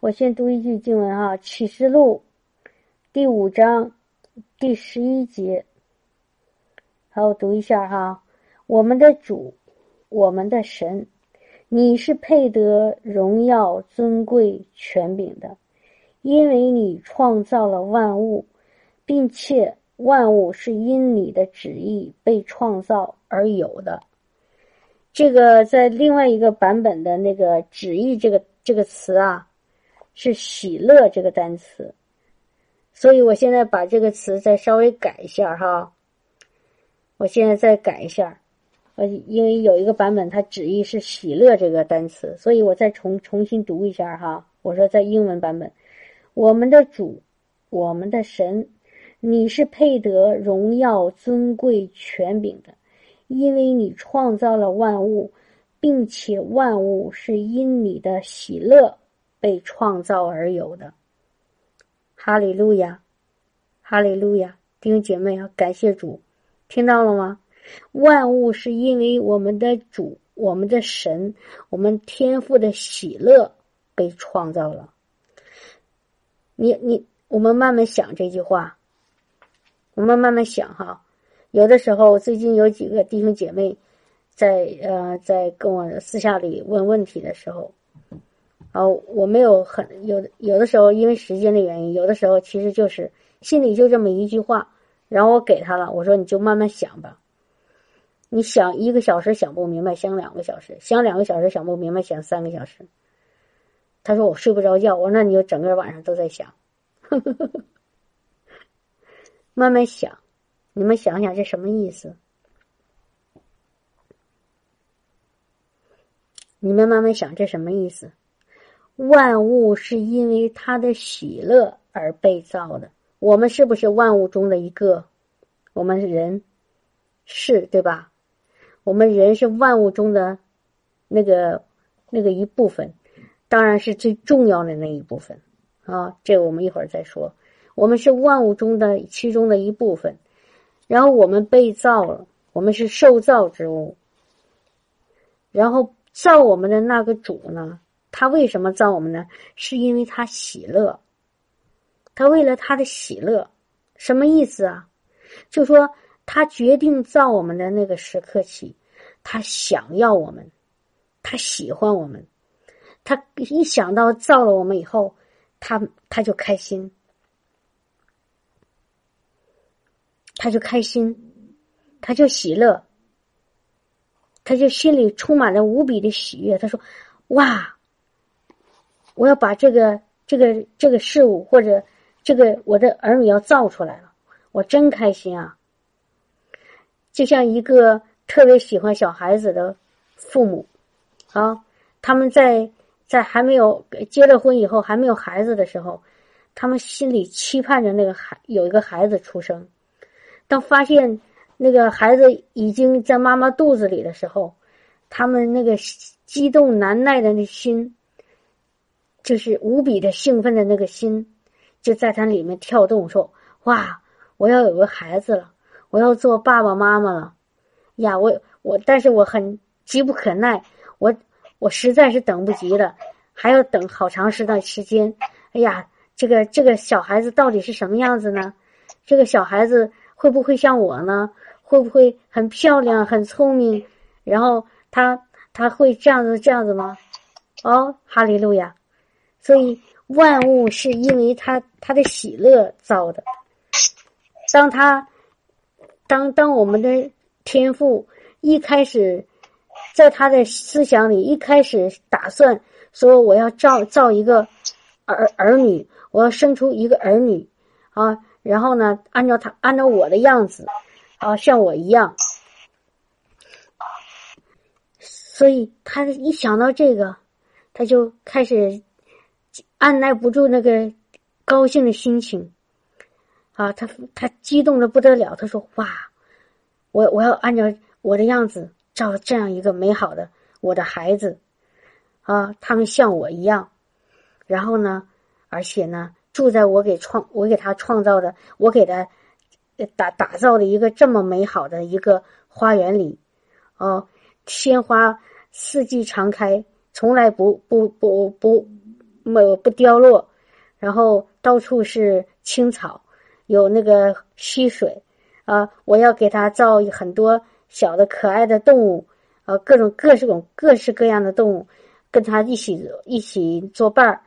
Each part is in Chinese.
我先读一句经文哈，《启示录》第五章第十一节。好，我读一下哈。我们的主，我们的神，你是配得荣耀、尊贵、权柄的，因为你创造了万物，并且万物是因你的旨意被创造而有的。这个在另外一个版本的那个“旨意”这个这个词啊，是“喜乐”这个单词，所以我现在把这个词再稍微改一下哈。我现在再改一下，呃，因为有一个版本它旨意是“喜乐”这个单词，所以我再重重新读一下哈。我说在英文版本，我们的主，我们的神，你是配得荣耀、尊贵、权柄的，因为你创造了万物，并且万物是因你的喜乐被创造而有的。哈利路亚，哈利路亚，弟兄姐妹啊，感谢主。听到了吗？万物是因为我们的主、我们的神、我们天赋的喜乐被创造了。你你，我们慢慢想这句话，我们慢慢想哈。有的时候，最近有几个弟兄姐妹在呃在跟我私下里问问题的时候，啊，我没有很有有的时候因为时间的原因，有的时候其实就是心里就这么一句话。然后我给他了，我说你就慢慢想吧。你想一个小时想不明白，想两个小时，想两个小时想不明白，想三个小时。他说我睡不着觉，我说那你就整个晚上都在想，慢慢想。你们想想这什么意思？你们慢慢想这什么意思？万物是因为他的喜乐而被造的。我们是不是万物中的一个？我们人是对吧？我们人是万物中的那个那个一部分，当然是最重要的那一部分啊。这个我们一会儿再说。我们是万物中的其中的一部分，然后我们被造了，我们是受造之物。然后造我们的那个主呢？他为什么造我们呢？是因为他喜乐。他为了他的喜乐，什么意思啊？就说他决定造我们的那个时刻起，他想要我们，他喜欢我们，他一想到造了我们以后，他他就开心，他就开心，他就喜乐，他就心里充满了无比的喜悦。他说：“哇，我要把这个这个这个事物或者。”这个我的儿女要造出来了，我真开心啊！就像一个特别喜欢小孩子的父母啊，他们在在还没有结了婚以后还没有孩子的时候，他们心里期盼着那个孩有一个孩子出生。当发现那个孩子已经在妈妈肚子里的时候，他们那个激动难耐的那心，就是无比的兴奋的那个心。就在他里面跳动，说：“哇，我要有个孩子了，我要做爸爸妈妈了，呀，我我，但是我很急不可耐，我我实在是等不及了，还要等好长时段时间。哎呀，这个这个小孩子到底是什么样子呢？这个小孩子会不会像我呢？会不会很漂亮、很聪明？然后他他会这样子这样子吗？哦，哈利路亚！所以。”万物是因为他他的喜乐造的。当他当当我们的天赋一开始在他的思想里一开始打算说我要造造一个儿儿女，我要生出一个儿女啊，然后呢，按照他按照我的样子啊，像我一样，所以他一想到这个，他就开始。按耐不住那个高兴的心情，啊，他他激动的不得了。他说：“哇，我我要按照我的样子造这样一个美好的我的孩子，啊，他们像我一样。然后呢，而且呢，住在我给创我给他创造的，我给他打打造的一个这么美好的一个花园里，哦，鲜花四季常开，从来不不不不。”没有不凋落，然后到处是青草，有那个溪水啊，我要给它造很多小的可爱的动物啊，各种各式种各式各样的动物，跟它一起一起作伴儿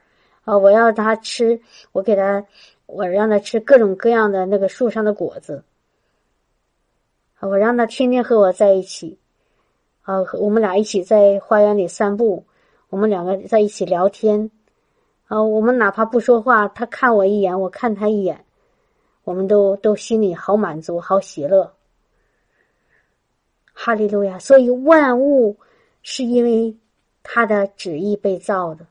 啊，我要它吃，我给它，我让它吃各种各样的那个树上的果子啊。我让他天天和我在一起，啊，我们俩一起在花园里散步，我们两个在一起聊天，啊，我们哪怕不说话，他看我一眼，我看他一眼，我们都都心里好满足，好喜乐。哈利路亚！所以万物是因为他的旨意被造的，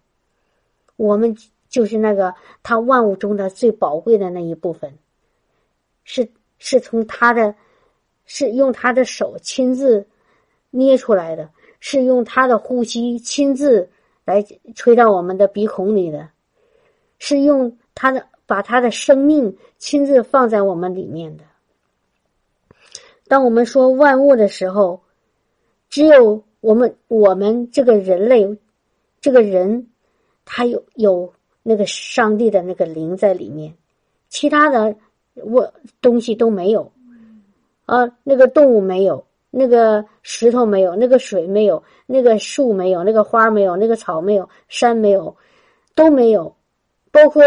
我们就是那个他万物中的最宝贵的那一部分，是是从他的。是用他的手亲自捏出来的，是用他的呼吸亲自来吹到我们的鼻孔里的，是用他的把他的生命亲自放在我们里面的。当我们说万物的时候，只有我们我们这个人类这个人，他有有那个上帝的那个灵在里面，其他的我东西都没有。啊，那个动物没有，那个石头没有，那个水没有，那个树没有，那个花没有，那个草没有，山没有，都没有，包括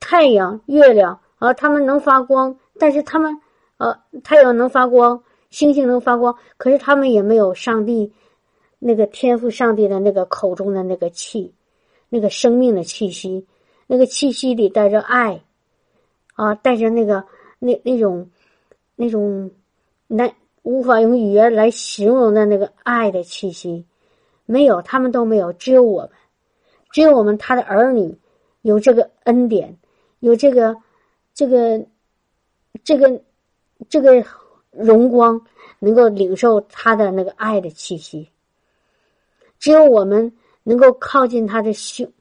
太阳、月亮啊，它们能发光，但是它们，呃，太阳能发光，星星能发光，可是它们也没有上帝那个天赋，上帝的那个口中的那个气，那个生命的气息，那个气息里带着爱，啊，带着那个那那种那种。那无法用语言来形容的那个爱的气息，没有，他们都没有，只有我们，只有我们他的儿女有这个恩典，有这个这个这个这个荣光，能够领受他的那个爱的气息。只有我们能够靠近他的胸，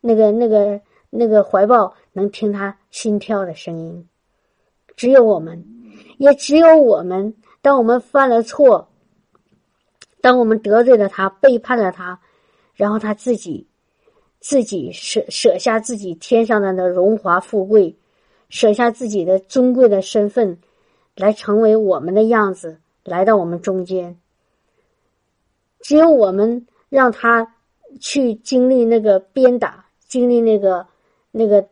那个那个那个怀抱，能听他心跳的声音。只有我们。也只有我们，当我们犯了错，当我们得罪了他、背叛了他，然后他自己自己舍舍下自己天上的那荣华富贵，舍下自己的尊贵的身份，来成为我们的样子，来到我们中间。只有我们让他去经历那个鞭打，经历那个那个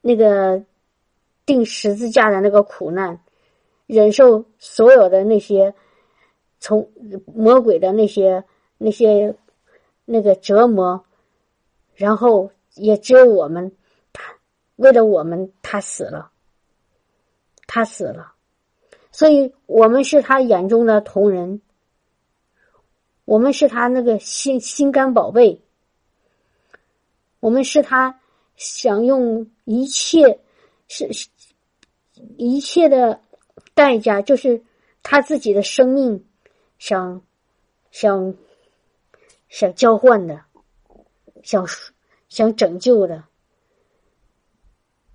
那个钉十字架的那个苦难。忍受所有的那些从魔鬼的那些那些那个折磨，然后也只有我们，他为了我们，他死了，他死了，所以我们是他眼中的同人，我们是他那个心心肝宝贝，我们是他想用一切是一切的。代价就是他自己的生命，想想想交换的，想赎想拯救的，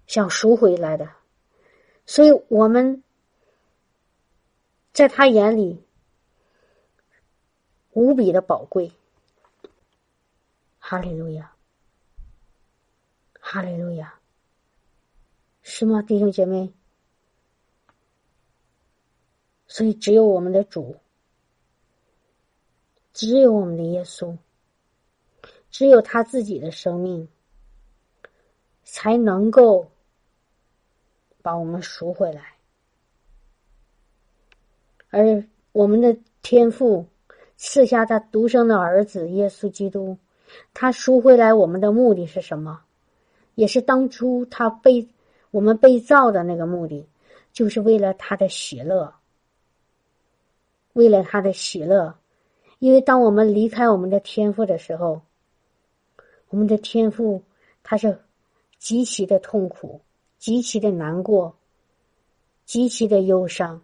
想赎回来的，所以我们在他眼里无比的宝贵。哈利路亚，哈利路亚，是吗，弟兄姐妹？所以，只有我们的主，只有我们的耶稣，只有他自己的生命，才能够把我们赎回来。而我们的天父赐下他独生的儿子耶稣基督，他赎回来我们的目的是什么？也是当初他被我们被造的那个目的，就是为了他的喜乐。为了他的喜乐，因为当我们离开我们的天赋的时候，我们的天赋他是极其的痛苦、极其的难过、极其的忧伤。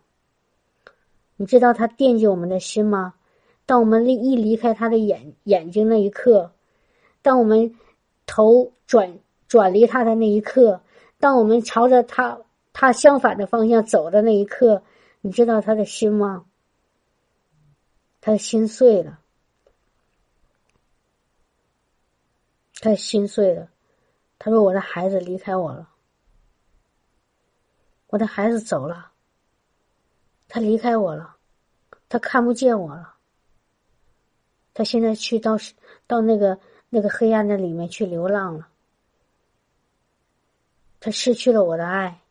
你知道他惦记我们的心吗？当我们离一离开他的眼眼睛那一刻，当我们头转转离他的那一刻，当我们朝着他他相反的方向走的那一刻，你知道他的心吗？他的心碎了，他心碎了，他说：“我的孩子离开我了，我的孩子走了，他离开我了，他看不见我了，他现在去到到那个那个黑暗的里面去流浪了，他失去了我的爱，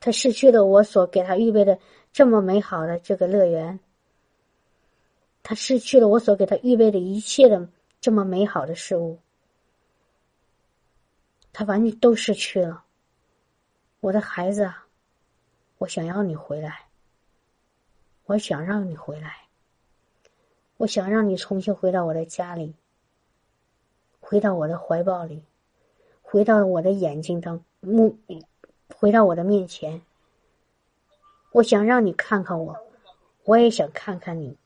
他失去了我所给他预备的这么美好的这个乐园，他失去了我所给他预备的一切的这么美好的事物。”他完全都失去了，我的孩子啊，我想要你回来，我想让你回来，我想让你重新回到我的家里，回到我的怀抱里，回到我的眼睛当目，回到我的面前。我想让你看看我，我也想看看你。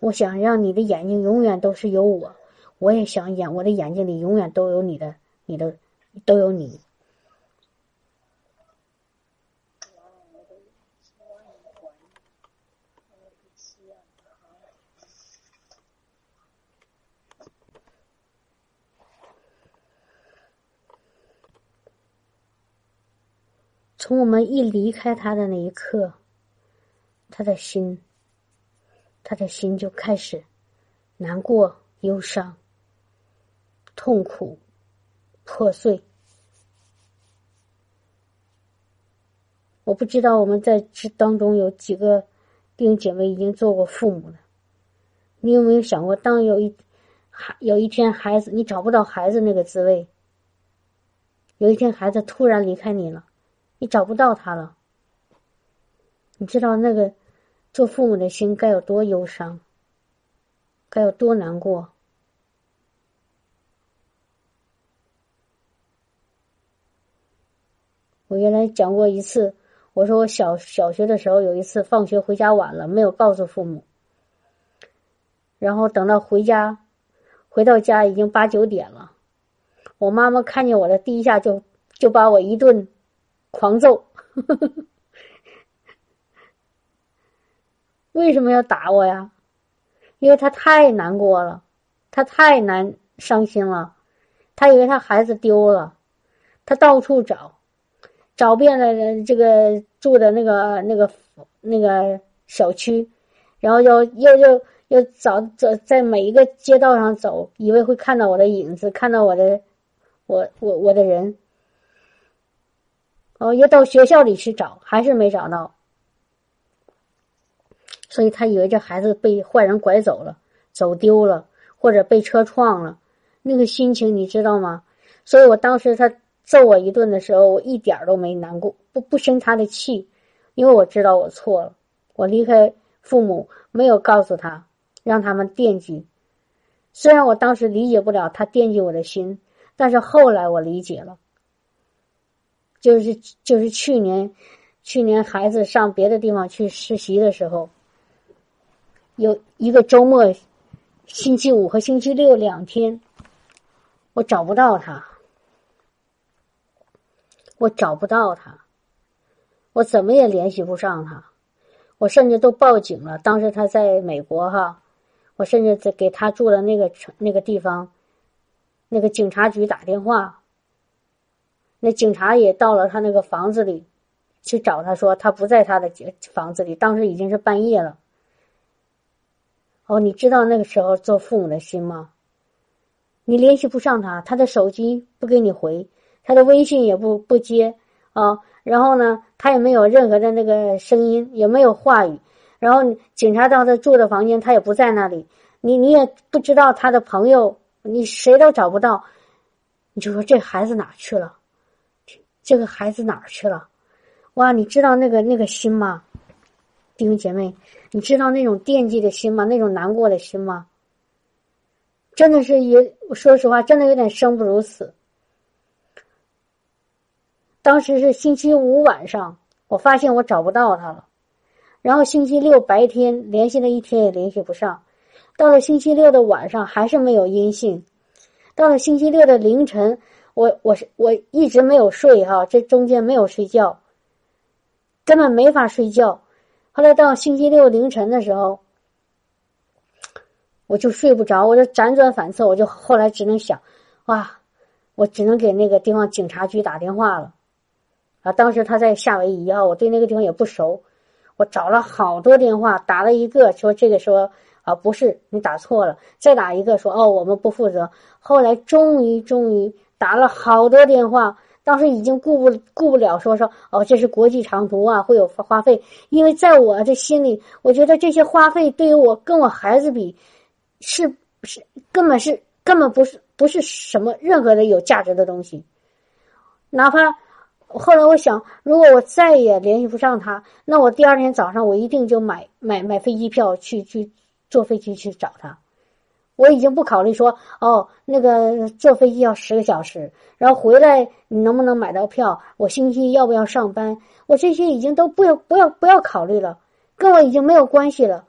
我想让你的眼睛永远都是有我。我也想眼，我的眼睛里永远都有你的，你的都有你。从我们一离开他的那一刻，他的心，他的心就开始难过、忧伤。痛苦、破碎，我不知道我们在这当中有几个弟兄姐妹已经做过父母了。你有没有想过，当有一孩有一天孩子你找不到孩子那个滋味，有一天孩子突然离开你了，你找不到他了，你知道那个做父母的心该有多忧伤，该有多难过。我原来讲过一次，我说我小小学的时候有一次放学回家晚了，没有告诉父母，然后等到回家，回到家已经八九点了，我妈妈看见我的第一下就就把我一顿狂揍，为什么要打我呀？因为他太难过了，他太难伤心了，他以为他孩子丢了，他到处找。找遍了这个住的那个那个那个小区，然后又又又又找走在每一个街道上走，以为会看到我的影子，看到我的我我我的人。哦，又到学校里去找，还是没找到，所以他以为这孩子被坏人拐走了，走丢了，或者被车撞了，那个心情你知道吗？所以我当时他。揍我一顿的时候，我一点都没难过，不不生他的气，因为我知道我错了。我离开父母，没有告诉他，让他们惦记。虽然我当时理解不了他惦记我的心，但是后来我理解了。就是就是去年，去年孩子上别的地方去实习的时候，有一个周末，星期五和星期六两天，我找不到他。我找不到他，我怎么也联系不上他，我甚至都报警了。当时他在美国哈，我甚至在给他住的那个城那个地方，那个警察局打电话，那警察也到了他那个房子里去找他，说他不在他的房子里。当时已经是半夜了。哦，你知道那个时候做父母的心吗？你联系不上他，他的手机不给你回。他的微信也不不接啊，然后呢，他也没有任何的那个声音，也没有话语。然后警察到他住的房间，他也不在那里。你你也不知道他的朋友，你谁都找不到。你就说这孩子哪去了？这个孩子哪儿去了？哇，你知道那个那个心吗？弟兄姐妹，你知道那种惦记的心吗？那种难过的心吗？真的是也说实话，真的有点生不如死。当时是星期五晚上，我发现我找不到他了，然后星期六白天联系了一天也联系不上，到了星期六的晚上还是没有音信，到了星期六的凌晨，我我是我一直没有睡哈，这中间没有睡觉，根本没法睡觉。后来到星期六凌晨的时候，我就睡不着，我就辗转反侧，我就后来只能想，哇，我只能给那个地方警察局打电话了。啊，当时他在夏威夷啊，我对那个地方也不熟，我找了好多电话，打了一个说这个说啊不是你打错了，再打一个说哦我们不负责。后来终于终于打了好多电话，当时已经顾不顾不了说说哦这是国际长途啊会有花费，因为在我的心里，我觉得这些花费对于我跟我孩子比，是是根本是根本不是不是什么任何的有价值的东西，哪怕。后来我想，如果我再也联系不上他，那我第二天早上我一定就买买买飞机票去去坐飞机去找他。我已经不考虑说哦，那个坐飞机要十个小时，然后回来你能不能买到票？我星期一要不要上班？我这些已经都不要不要不要考虑了，跟我已经没有关系了。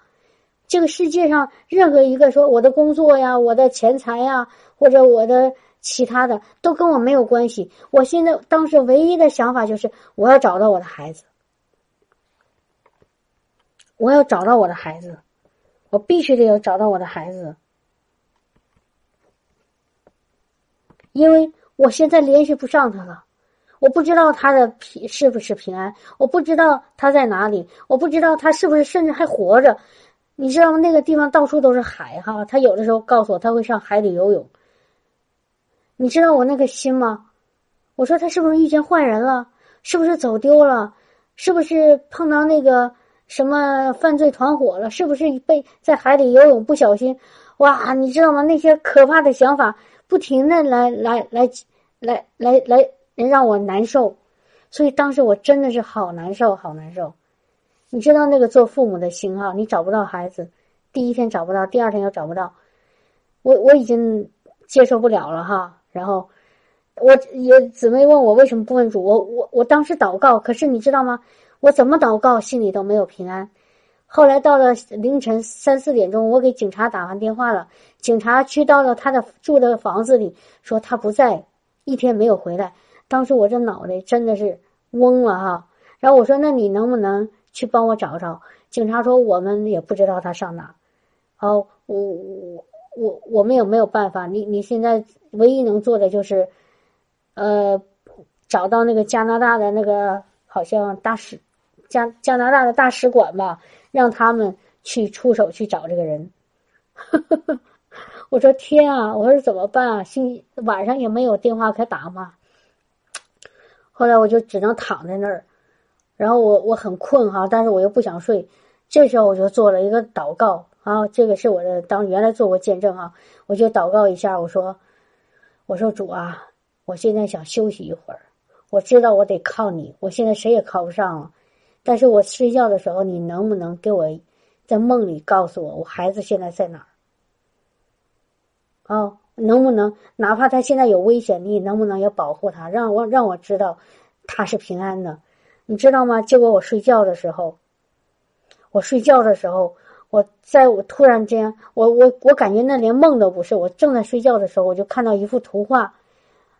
这个世界上任何一个说我的工作呀、我的钱财呀，或者我的。其他的都跟我没有关系。我现在当时唯一的想法就是，我要找到我的孩子，我要找到我的孩子，我必须得要找到我的孩子，因为我现在联系不上他了，我不知道他的平是不是平安，我不知道他在哪里，我不知道他是不是甚至还活着。你知道吗？那个地方到处都是海哈，他有的时候告诉我他会上海里游泳。你知道我那个心吗？我说他是不是遇见坏人了？是不是走丢了？是不是碰到那个什么犯罪团伙了？是不是被在海里游泳不小心？哇，你知道吗？那些可怕的想法不停的来来来来来来让我难受，所以当时我真的是好难受，好难受。你知道那个做父母的心哈，你找不到孩子，第一天找不到，第二天又找不到，我我已经接受不了了哈。然后，我也姊妹问我为什么不问主，我我我当时祷告，可是你知道吗？我怎么祷告，心里都没有平安。后来到了凌晨三四点钟，我给警察打完电话了，警察去到了他的住的房子里，说他不在，一天没有回来。当时我这脑袋真的是嗡了哈。然后我说：“那你能不能去帮我找找？”警察说：“我们也不知道他上哪儿。”好，我我。我我们也没有办法？你你现在唯一能做的就是，呃，找到那个加拿大的那个好像大使，加加拿大的大使馆吧，让他们去出手去找这个人。我说天啊！我说怎么办啊？星晚上也没有电话可打嘛。后来我就只能躺在那儿，然后我我很困哈，但是我又不想睡。这时候我就做了一个祷告。啊，这个是我的当原来做过见证啊，我就祷告一下，我说，我说主啊，我现在想休息一会儿，我知道我得靠你，我现在谁也靠不上了，但是我睡觉的时候，你能不能给我在梦里告诉我，我孩子现在在哪儿？哦，能不能哪怕他现在有危险，你能不能也保护他，让我让我知道他是平安的，你知道吗？结果我睡觉的时候，我睡觉的时候。我在我突然间，我我我感觉那连梦都不是。我正在睡觉的时候，我就看到一幅图画，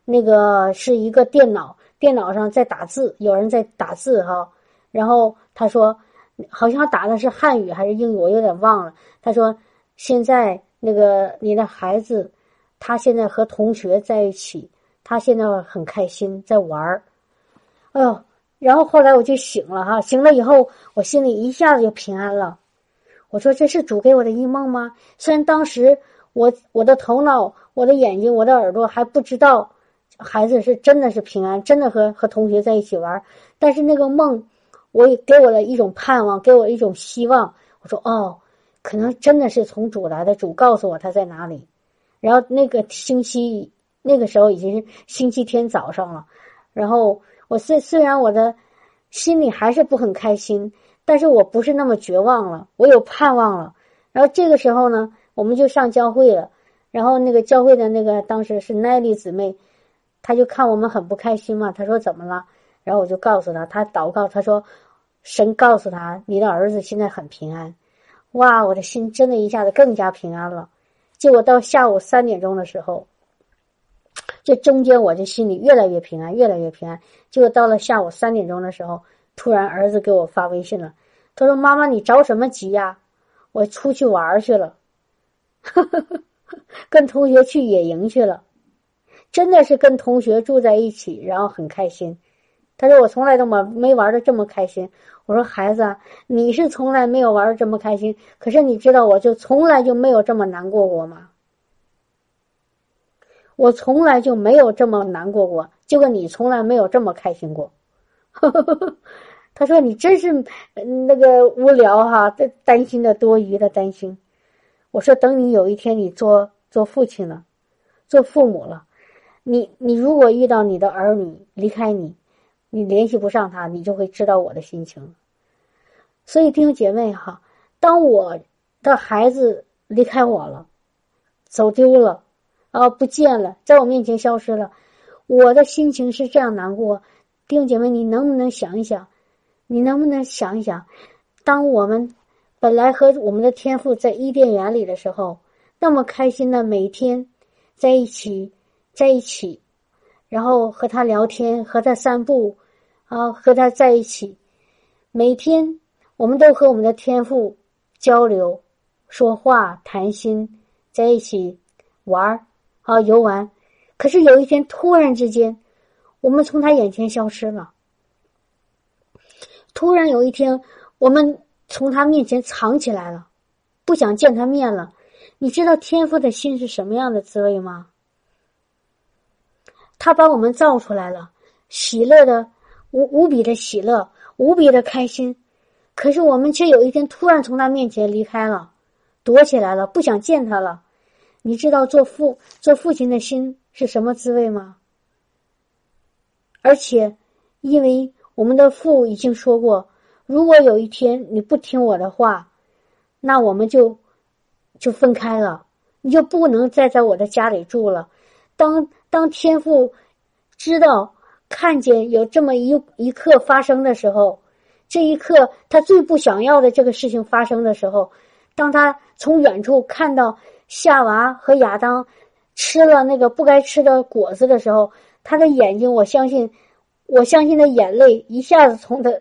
那个是一个电脑，电脑上在打字，有人在打字哈。然后他说，好像打的是汉语还是英语，我有点忘了。他说，现在那个你的孩子，他现在和同学在一起，他现在很开心，在玩儿。哎呦，然后后来我就醒了哈，醒了以后，我心里一下子就平安了。我说这是主给我的一梦吗？虽然当时我我的头脑、我的眼睛、我的耳朵还不知道孩子是真的是平安，真的和和同学在一起玩，但是那个梦，我也给我的一种盼望，给我一种希望。我说哦，可能真的是从主来的，主告诉我他在哪里。然后那个星期那个时候已经是星期天早上了，然后我虽虽然我的心里还是不很开心。但是我不是那么绝望了，我有盼望了。然后这个时候呢，我们就上教会了。然后那个教会的那个当时是奈丽姊妹，他就看我们很不开心嘛，他说怎么了？然后我就告诉他，他祷告，他说神告诉他，你的儿子现在很平安。哇，我的心真的一下子更加平安了。结果到下午三点钟的时候，这中间我这心里越来越平安，越来越平安。结果到了下午三点钟的时候。突然，儿子给我发微信了，他说：“妈妈，你着什么急呀？我出去玩去了。”跟同学去野营去了，真的是跟同学住在一起，然后很开心。他说：“我从来都没没玩的这么开心。”我说：“孩子，你是从来没有玩的这么开心，可是你知道，我就从来就没有这么难过过吗？我从来就没有这么难过过，就跟你从来没有这么开心过。”他说：“你真是那个无聊哈，这担心的多余的担心。”我说：“等你有一天你做做父亲了，做父母了，你你如果遇到你的儿女离开你。”你联系不上他，你就会知道我的心情。所以弟兄姐妹哈，当我的孩子离开我了，走丢了，啊，不见了，在我面前消失了，我的心情是这样难过。弟兄姐妹，你能不能想一想？你能不能想一想？当我们本来和我们的天赋在伊甸园里的时候，那么开心的每天在一起，在一起，然后和他聊天，和他散步。啊，和他在一起，每天我们都和我们的天赋交流、说话、谈心，在一起玩儿啊游玩。可是有一天突然之间，我们从他眼前消失了。突然有一天，我们从他面前藏起来了，不想见他面了。你知道天赋的心是什么样的滋味吗？他把我们造出来了，喜乐的。无无比的喜乐，无比的开心，可是我们却有一天突然从他面前离开了，躲起来了，不想见他了。你知道做父做父亲的心是什么滋味吗？而且，因为我们的父已经说过，如果有一天你不听我的话，那我们就就分开了，你就不能再在我的家里住了。当当天父知道。看见有这么一一刻发生的时候，这一刻他最不想要的这个事情发生的时候，当他从远处看到夏娃和亚当吃了那个不该吃的果子的时候，他的眼睛，我相信，我相信的眼泪一下子从他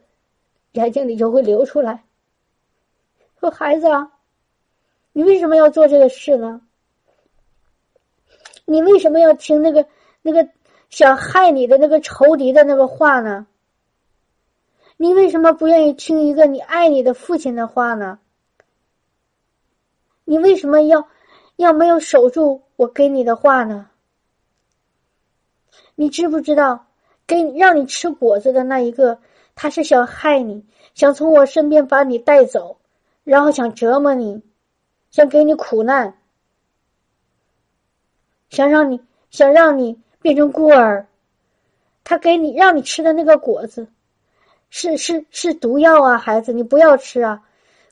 眼睛里就会流出来。说孩子啊，你为什么要做这个事呢？你为什么要听那个那个？想害你的那个仇敌的那个话呢？你为什么不愿意听一个你爱你的父亲的话呢？你为什么要要没有守住我给你的话呢？你知不知道，给你让你吃果子的那一个，他是想害你，想从我身边把你带走，然后想折磨你，想给你苦难，想让你想让你。变成孤儿，他给你让你吃的那个果子，是是是毒药啊，孩子，你不要吃啊！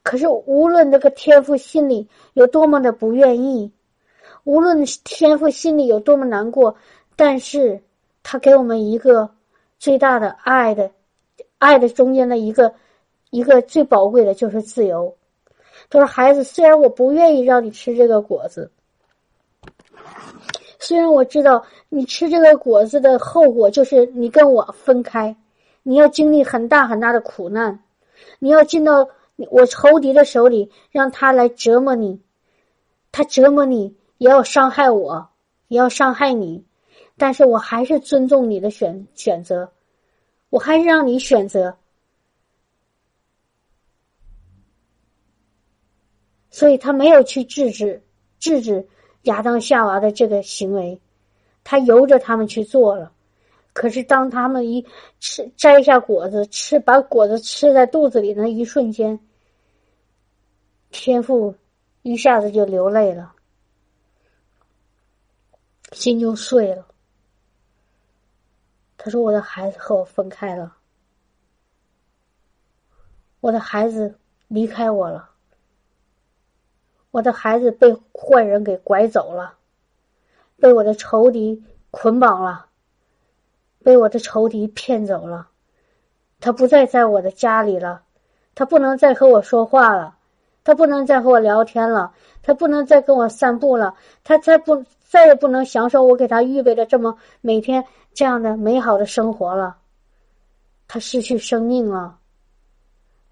可是无论那个天父心里有多么的不愿意，无论天父心里有多么难过，但是他给我们一个最大的爱的，爱的中间的一个一个最宝贵的就是自由。他说：“孩子，虽然我不愿意让你吃这个果子。”虽然我知道你吃这个果子的后果就是你跟我分开，你要经历很大很大的苦难，你要进到我仇敌的手里，让他来折磨你，他折磨你也要伤害我，也要伤害你，但是我还是尊重你的选选择，我还是让你选择，所以他没有去制止制止。亚当夏娃的这个行为，他由着他们去做了。可是当他们一吃摘下果子吃，把果子吃在肚子里那一瞬间，天父一下子就流泪了，心就碎了。他说：“我的孩子和我分开了，我的孩子离开我了。”我的孩子被坏人给拐走了，被我的仇敌捆绑了，被我的仇敌骗走了。他不再在我的家里了，他不能再和我说话了，他不能再和我聊天了，他不能再跟我散步了，他再不再也不能享受我给他预备的这么每天这样的美好的生活了。他失去生命了，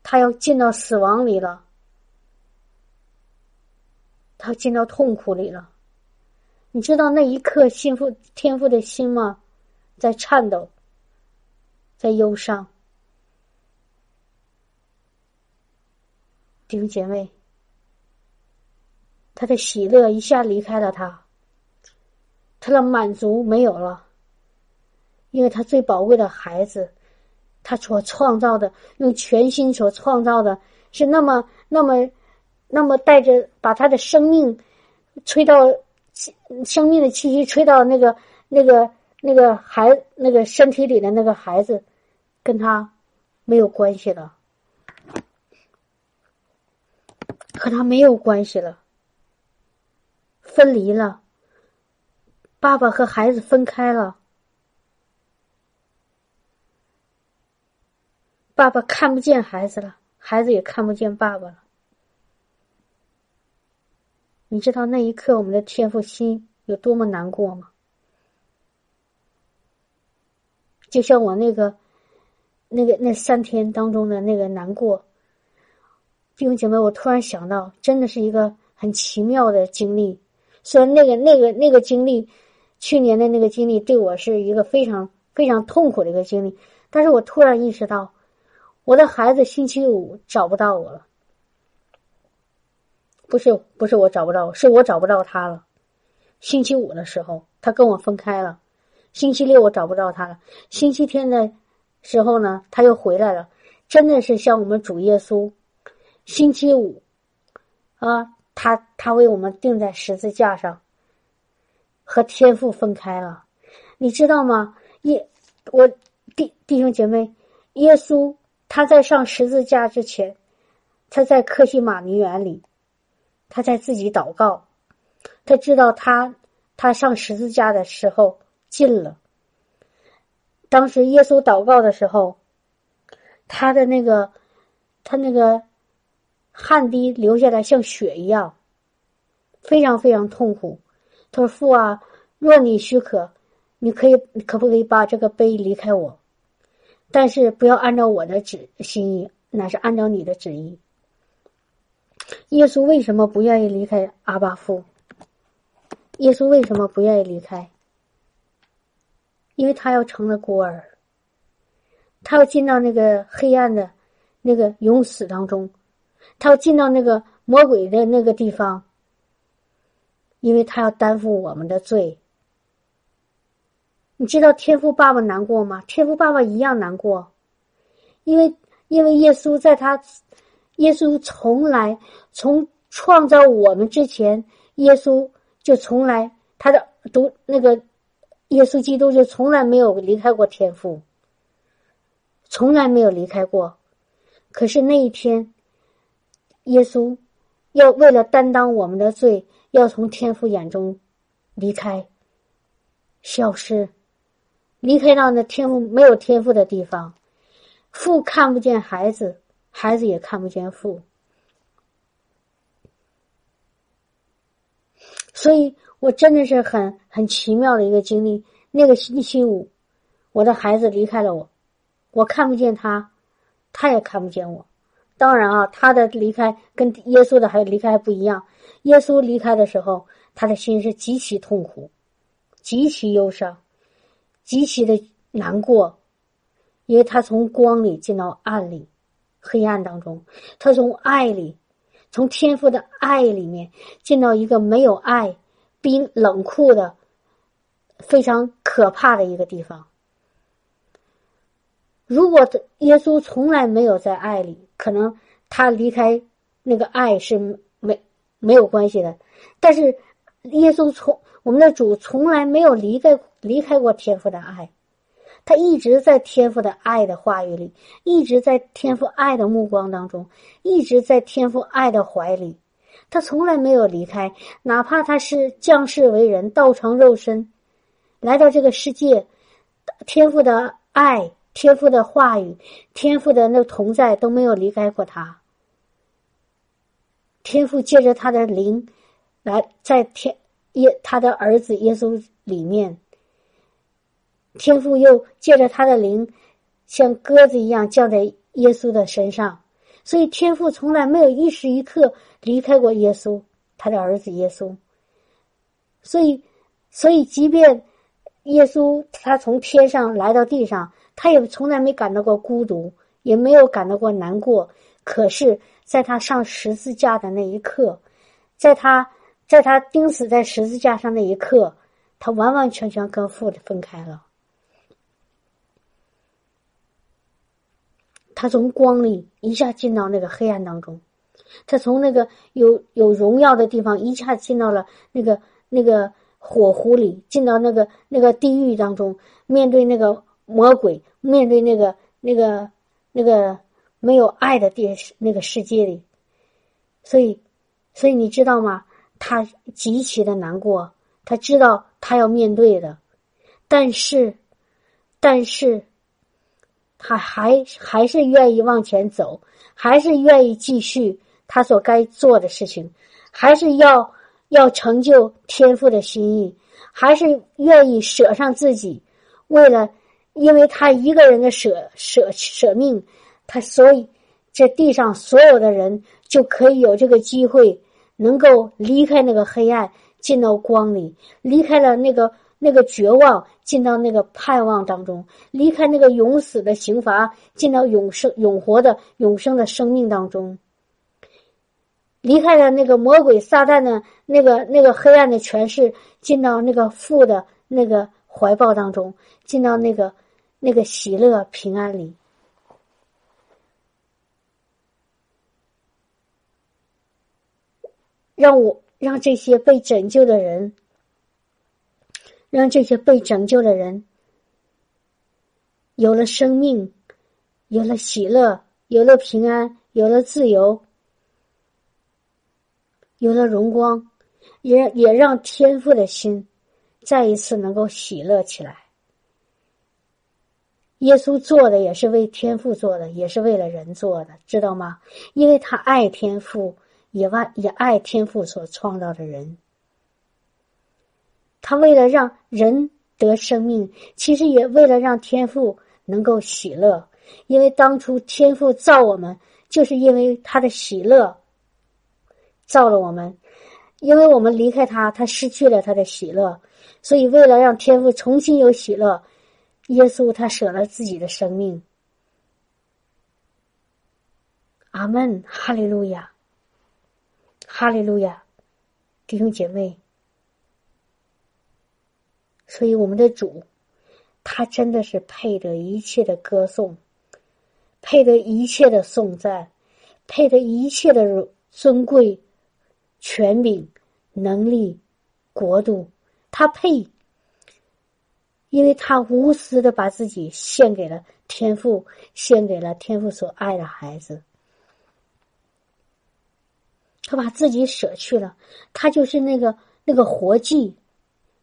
他要进到死亡里了。他进到痛苦里了。你知道那一刻，心父天父的心吗？在颤抖，在忧伤。弟兄姐妹，他的喜乐一下离开了他，他的满足没有了，因为他最宝贵的孩子，他所创造的，用全心所创造的，是那么那么那么带着把他的生命吹到生命的气息吹到那个那个那个孩那个身体里的那个孩子，跟他没有关系了。和他没有关系了，分离了。爸爸和孩子分开了，爸爸看不见孩子了，孩子也看不见爸爸了。你知道那一刻我们的天父心有多么难过吗？就像我那个、那个、那三天当中的那个难过。弟兄姐妹，我突然想到，真的是一个很奇妙的经历。虽然那个、那个、那个经历，去年的那个经历对我是一个非常非常痛苦的一个经历，但是我突然意识到，我的孩子星期五找不到我了。不是，不是我找不到，是我找不到他了。星期五的时候，他跟我分开了。星期六我找不到他了。星期天的时候呢，他又回来了。真的是像我们主耶稣。星期五，啊，他他为我们钉在十字架上，和天父分开了，你知道吗？耶，我弟弟兄姐妹，耶稣他在上十字架之前，他在克西马尼园里，他在自己祷告，他知道他他上十字架的时候近了。当时耶稣祷告的时候，他的那个，他那个。汗滴流下来像血一样，非常非常痛苦。他说：“父啊，若你许可，你可以可不可以把这个杯离开我？但是不要按照我的旨心意，乃是按照你的旨意。”耶稣为什么不愿意离开阿巴父？耶稣为什么不愿意离开？因为他要成了孤儿，他要进到那个黑暗的那个永死当中。他要进到那个魔鬼的那个地方，因为他要担负我们的罪。你知道天父爸爸难过吗？天父爸爸一样难过，因为因为耶稣在他，耶稣从来从创造我们之前，耶稣就从来他的独那个耶稣基督就从来没有离开过天父，从来没有离开过。可是那一天。耶稣要为了担当我们的罪，要从天父眼中离开、消失，离开到那天父没有天赋的地方。父看不见孩子，孩子也看不见父。所以我真的是很很奇妙的一个经历。那个星期五，我的孩子离开了我，我看不见他，他也看不见我。当然啊，他的离开跟耶稣的还离开不一样。耶稣离开的时候，他的心是极其痛苦、极其忧伤、极其的难过，因为他从光里进到暗里、黑暗当中，他从爱里、从天赋的爱里面进到一个没有爱、冰冷酷的、非常可怕的一个地方。如果耶稣从来没有在爱里，可能他离开那个爱是没没有关系的。但是耶稣从我们的主从来没有离开离开过天赋的爱，他一直在天赋的爱的话语里，一直在天赋爱的目光当中，一直在天赋爱的怀里，他从来没有离开。哪怕他是降世为人，道成肉身，来到这个世界，天赋的爱。天赋的话语，天赋的那同在都没有离开过他。天赋借着他的灵，来在天耶他的儿子耶稣里面。天父又借着他的灵，像鸽子一样降在耶稣的身上。所以天父从来没有一时一刻离开过耶稣，他的儿子耶稣。所以，所以，即便耶稣他从天上来到地上，他也从来没感到过孤独，也没有感到过难过。可是，在他上十字架的那一刻，在他在他钉死在十字架上那一刻，他完完全全跟父分开了。他从光里一下进到那个黑暗当中，他从那个有有荣耀的地方一下进到了那个。那个火湖里，进到那个那个地狱当中，面对那个魔鬼，面对那个那个那个没有爱的地那个世界里，所以，所以你知道吗？他极其的难过，他知道他要面对的，但是，但是，他还还是愿意往前走，还是愿意继续他所该做的事情，还是要。要成就天父的心意，还是愿意舍上自己，为了，因为他一个人的舍舍舍命，他所以这地上所有的人就可以有这个机会，能够离开那个黑暗，进到光里，离开了那个那个绝望，进到那个盼望当中，离开那个永死的刑罚，进到永生永活的永生的生命当中。离开了那个魔鬼撒旦的那个那个黑暗的权势，进到那个父的那个怀抱当中，进到那个那个喜乐平安里，让我让这些被拯救的人，让这些被拯救的人有了生命，有了喜乐，有了平安，有了自由。有了荣光，也也让天父的心再一次能够喜乐起来。耶稣做的也是为天父做的，也是为了人做的，知道吗？因为他爱天父，也爱也爱天父所创造的人。他为了让人得生命，其实也为了让天父能够喜乐。因为当初天父造我们，就是因为他的喜乐。造了我们，因为我们离开他，他失去了他的喜乐，所以为了让天父重新有喜乐，耶稣他舍了自己的生命。阿门，哈利路亚，哈利路亚，弟兄姐妹。所以我们的主，他真的是配得一切的歌颂，配得一切的颂赞，配得一切的尊贵。权柄、能力、国度，他配，因为他无私的把自己献给了天父，献给了天父所爱的孩子。他把自己舍去了，他就是那个那个活祭，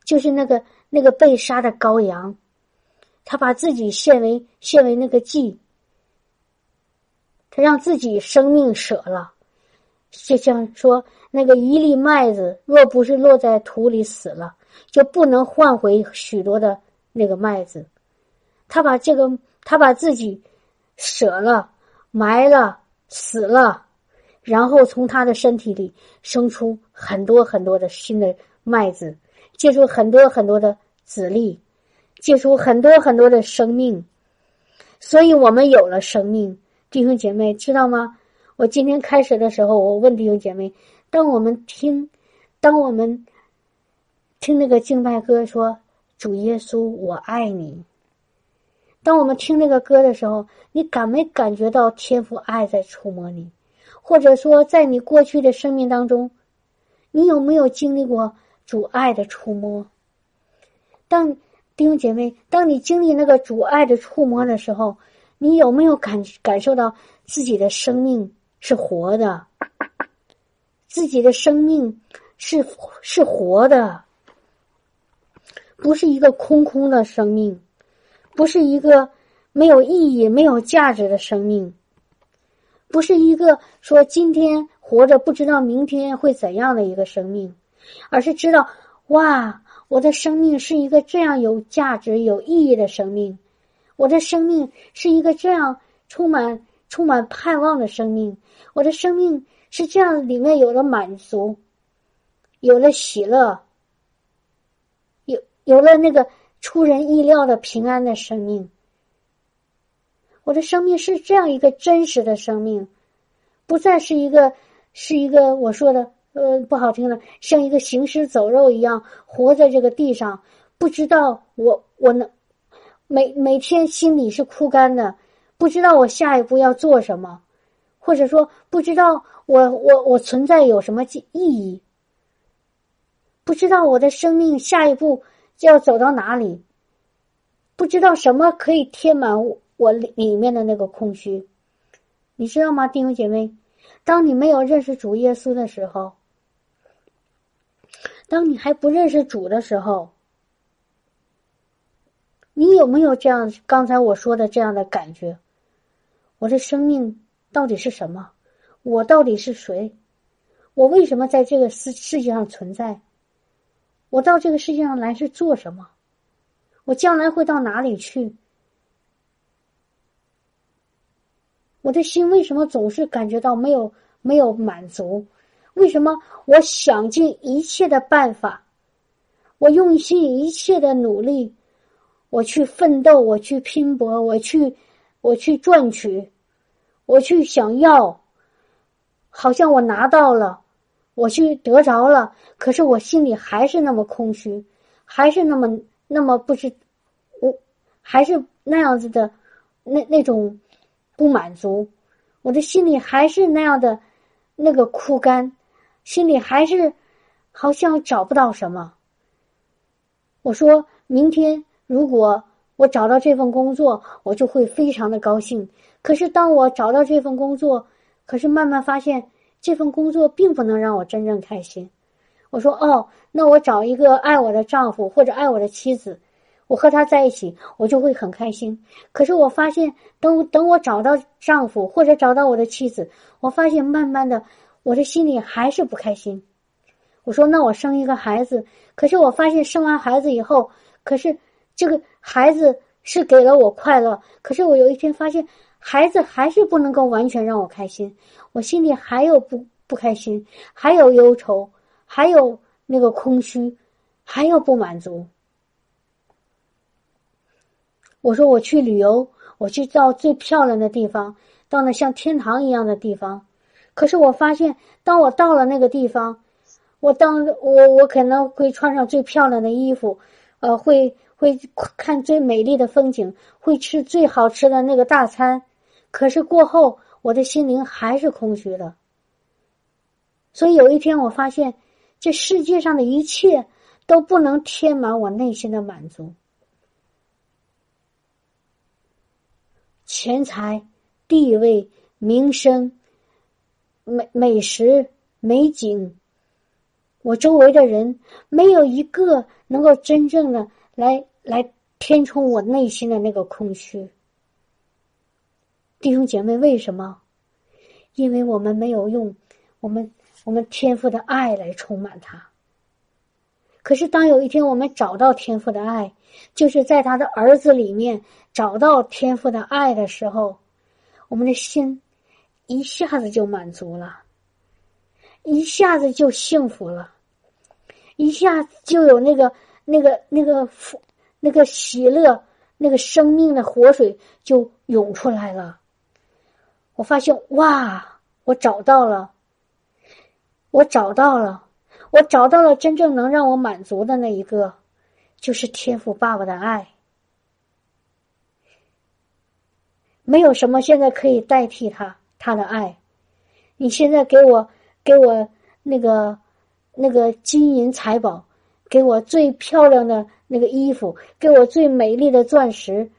就是那个那个被杀的羔羊，他把自己献为献为那个祭，他让自己生命舍了，就像说。那个一粒麦子，若不是落在土里死了，就不能换回许多的那个麦子。他把这个，他把自己舍了，埋了，死了，然后从他的身体里生出很多很多的新的麦子，结出很多很多的子粒，结出很多很多的生命。所以我们有了生命，弟兄姐妹知道吗？我今天开始的时候，我问弟兄姐妹。当我们听，当我们听那个敬拜歌说“主耶稣，我爱你”，当我们听那个歌的时候，你感没感觉到天赋爱在触摸你？或者说，在你过去的生命当中，你有没有经历过主爱的触摸？当弟兄姐妹，当你经历那个主爱的触摸的时候，你有没有感感受到自己的生命是活的？自己的生命是是活的，不是一个空空的生命，不是一个没有意义、没有价值的生命，不是一个说今天活着不知道明天会怎样的一个生命，而是知道哇，我的生命是一个这样有价值、有意义的生命，我的生命是一个这样充满充满盼望的生命，我的生命。是这样，里面有了满足，有了喜乐，有有了那个出人意料的平安的生命。我的生命是这样一个真实的生命，不再是一个是一个我说的呃不好听的，像一个行尸走肉一样活在这个地上，不知道我我能每每天心里是枯干的，不知道我下一步要做什么，或者说不知道我我我存在有什么意义，不知道我的生命下一步就要走到哪里，不知道什么可以填满我。里面的那个空虚，你知道吗，弟兄姐妹？当你没有认识主耶稣的时候，当你还不认识主的时候，你有没有这样刚才我说的这样的感觉？我的生命到底是什么？我到底是谁？我为什么在这个世世界上存在？我到这个世界上来是做什么？我将来会到哪里去？我的心为什么总是感觉到没有没有满足？为什么我想尽一切的办法，我用尽一切的努力，我去奋斗，我去拼搏，我去我去赚取，我去想要，好像我拿到了，我去得着了，可是我心里还是那么空虚，还是那么那么不知，我还是那样子的，那那种。不满足，我的心里还是那样的，那个枯干，心里还是好像找不到什么。我说明天如果我找到这份工作，我就会非常的高兴。可是当我找到这份工作，可是慢慢发现这份工作并不能让我真正开心。我说哦，那我找一个爱我的丈夫或者爱我的妻子。我和他在一起，我就会很开心。可是我发现，等等我找到丈夫或者找到我的妻子，我发现慢慢的，我这心里还是不开心。我说：“那我生一个孩子。”可是我发现，生完孩子以后，可是这个孩子是给了我快乐。可是我有一天发现，孩子还是不能够完全让我开心。我心里还有不不开心，还有忧愁，还有那个空虚，还有不满足。我说我去旅游，我去到最漂亮的地方，到那像天堂一样的地方。可是我发现，当我到了那个地方，我当我我可能会穿上最漂亮的衣服，呃，会会看最美丽的风景，会吃最好吃的那个大餐。可是过后，我的心灵还是空虚的。所以有一天，我发现，这世界上的一切都不能填满我内心的满足。钱财、地位、名声、美美食、美景，我周围的人没有一个能够真正的来来填充我内心的那个空虚。弟兄姐妹，为什么？因为我们没有用我们我们天赋的爱来充满它。可是，当有一天我们找到天赋的爱，就是在他的儿子里面找到天赋的爱的时候，我们的心一下子就满足了，一下子就幸福了，一下子就有那个那个那个那个喜乐、那个生命的活水就涌出来了。我发现，哇！我找到了，我找到了。我找到了真正能让我满足的那一个，就是天赋爸爸的爱。没有什么现在可以代替他他的爱。你现在给我给我那个那个金银财宝，给我最漂亮的那个衣服，给我最美丽的钻石，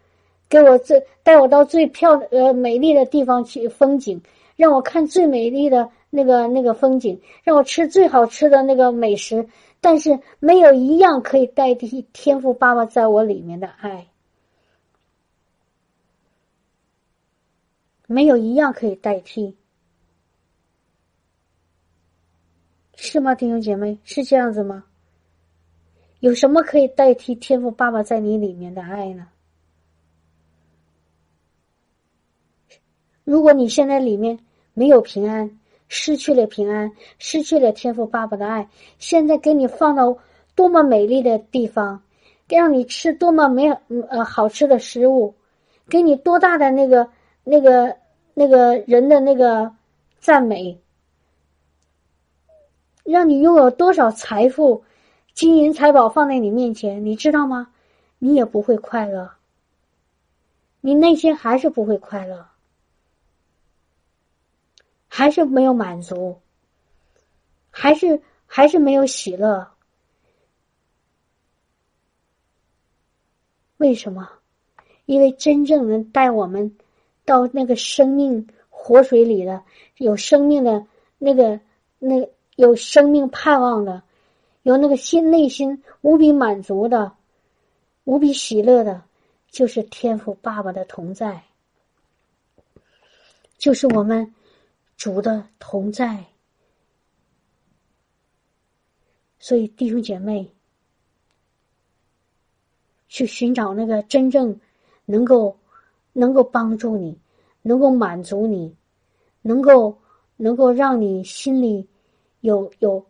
给我最带我到最漂呃美丽的地方去风景，让我看最美丽的。那个那个风景，让我吃最好吃的那个美食，但是没有一样可以代替天赋爸爸在我里面的爱，没有一样可以代替，是吗，弟兄姐妹？是这样子吗？有什么可以代替天赋爸爸在你里面的爱呢？如果你现在里面没有平安。失去了平安，失去了天赋爸爸的爱。现在给你放到多么美丽的地方，让你吃多么美呃好吃的食物，给你多大的那个那个那个人的那个赞美，让你拥有多少财富、金银财宝放在你面前，你知道吗？你也不会快乐，你内心还是不会快乐。还是没有满足，还是还是没有喜乐。为什么？因为真正能带我们到那个生命活水里的、有生命的那个、那有生命盼望的、有那个心内心无比满足的、无比喜乐的，就是天赋爸爸的同在，就是我们。主的同在，所以弟兄姐妹去寻找那个真正能够能够帮助你、能够满足你、能够能够让你心里有有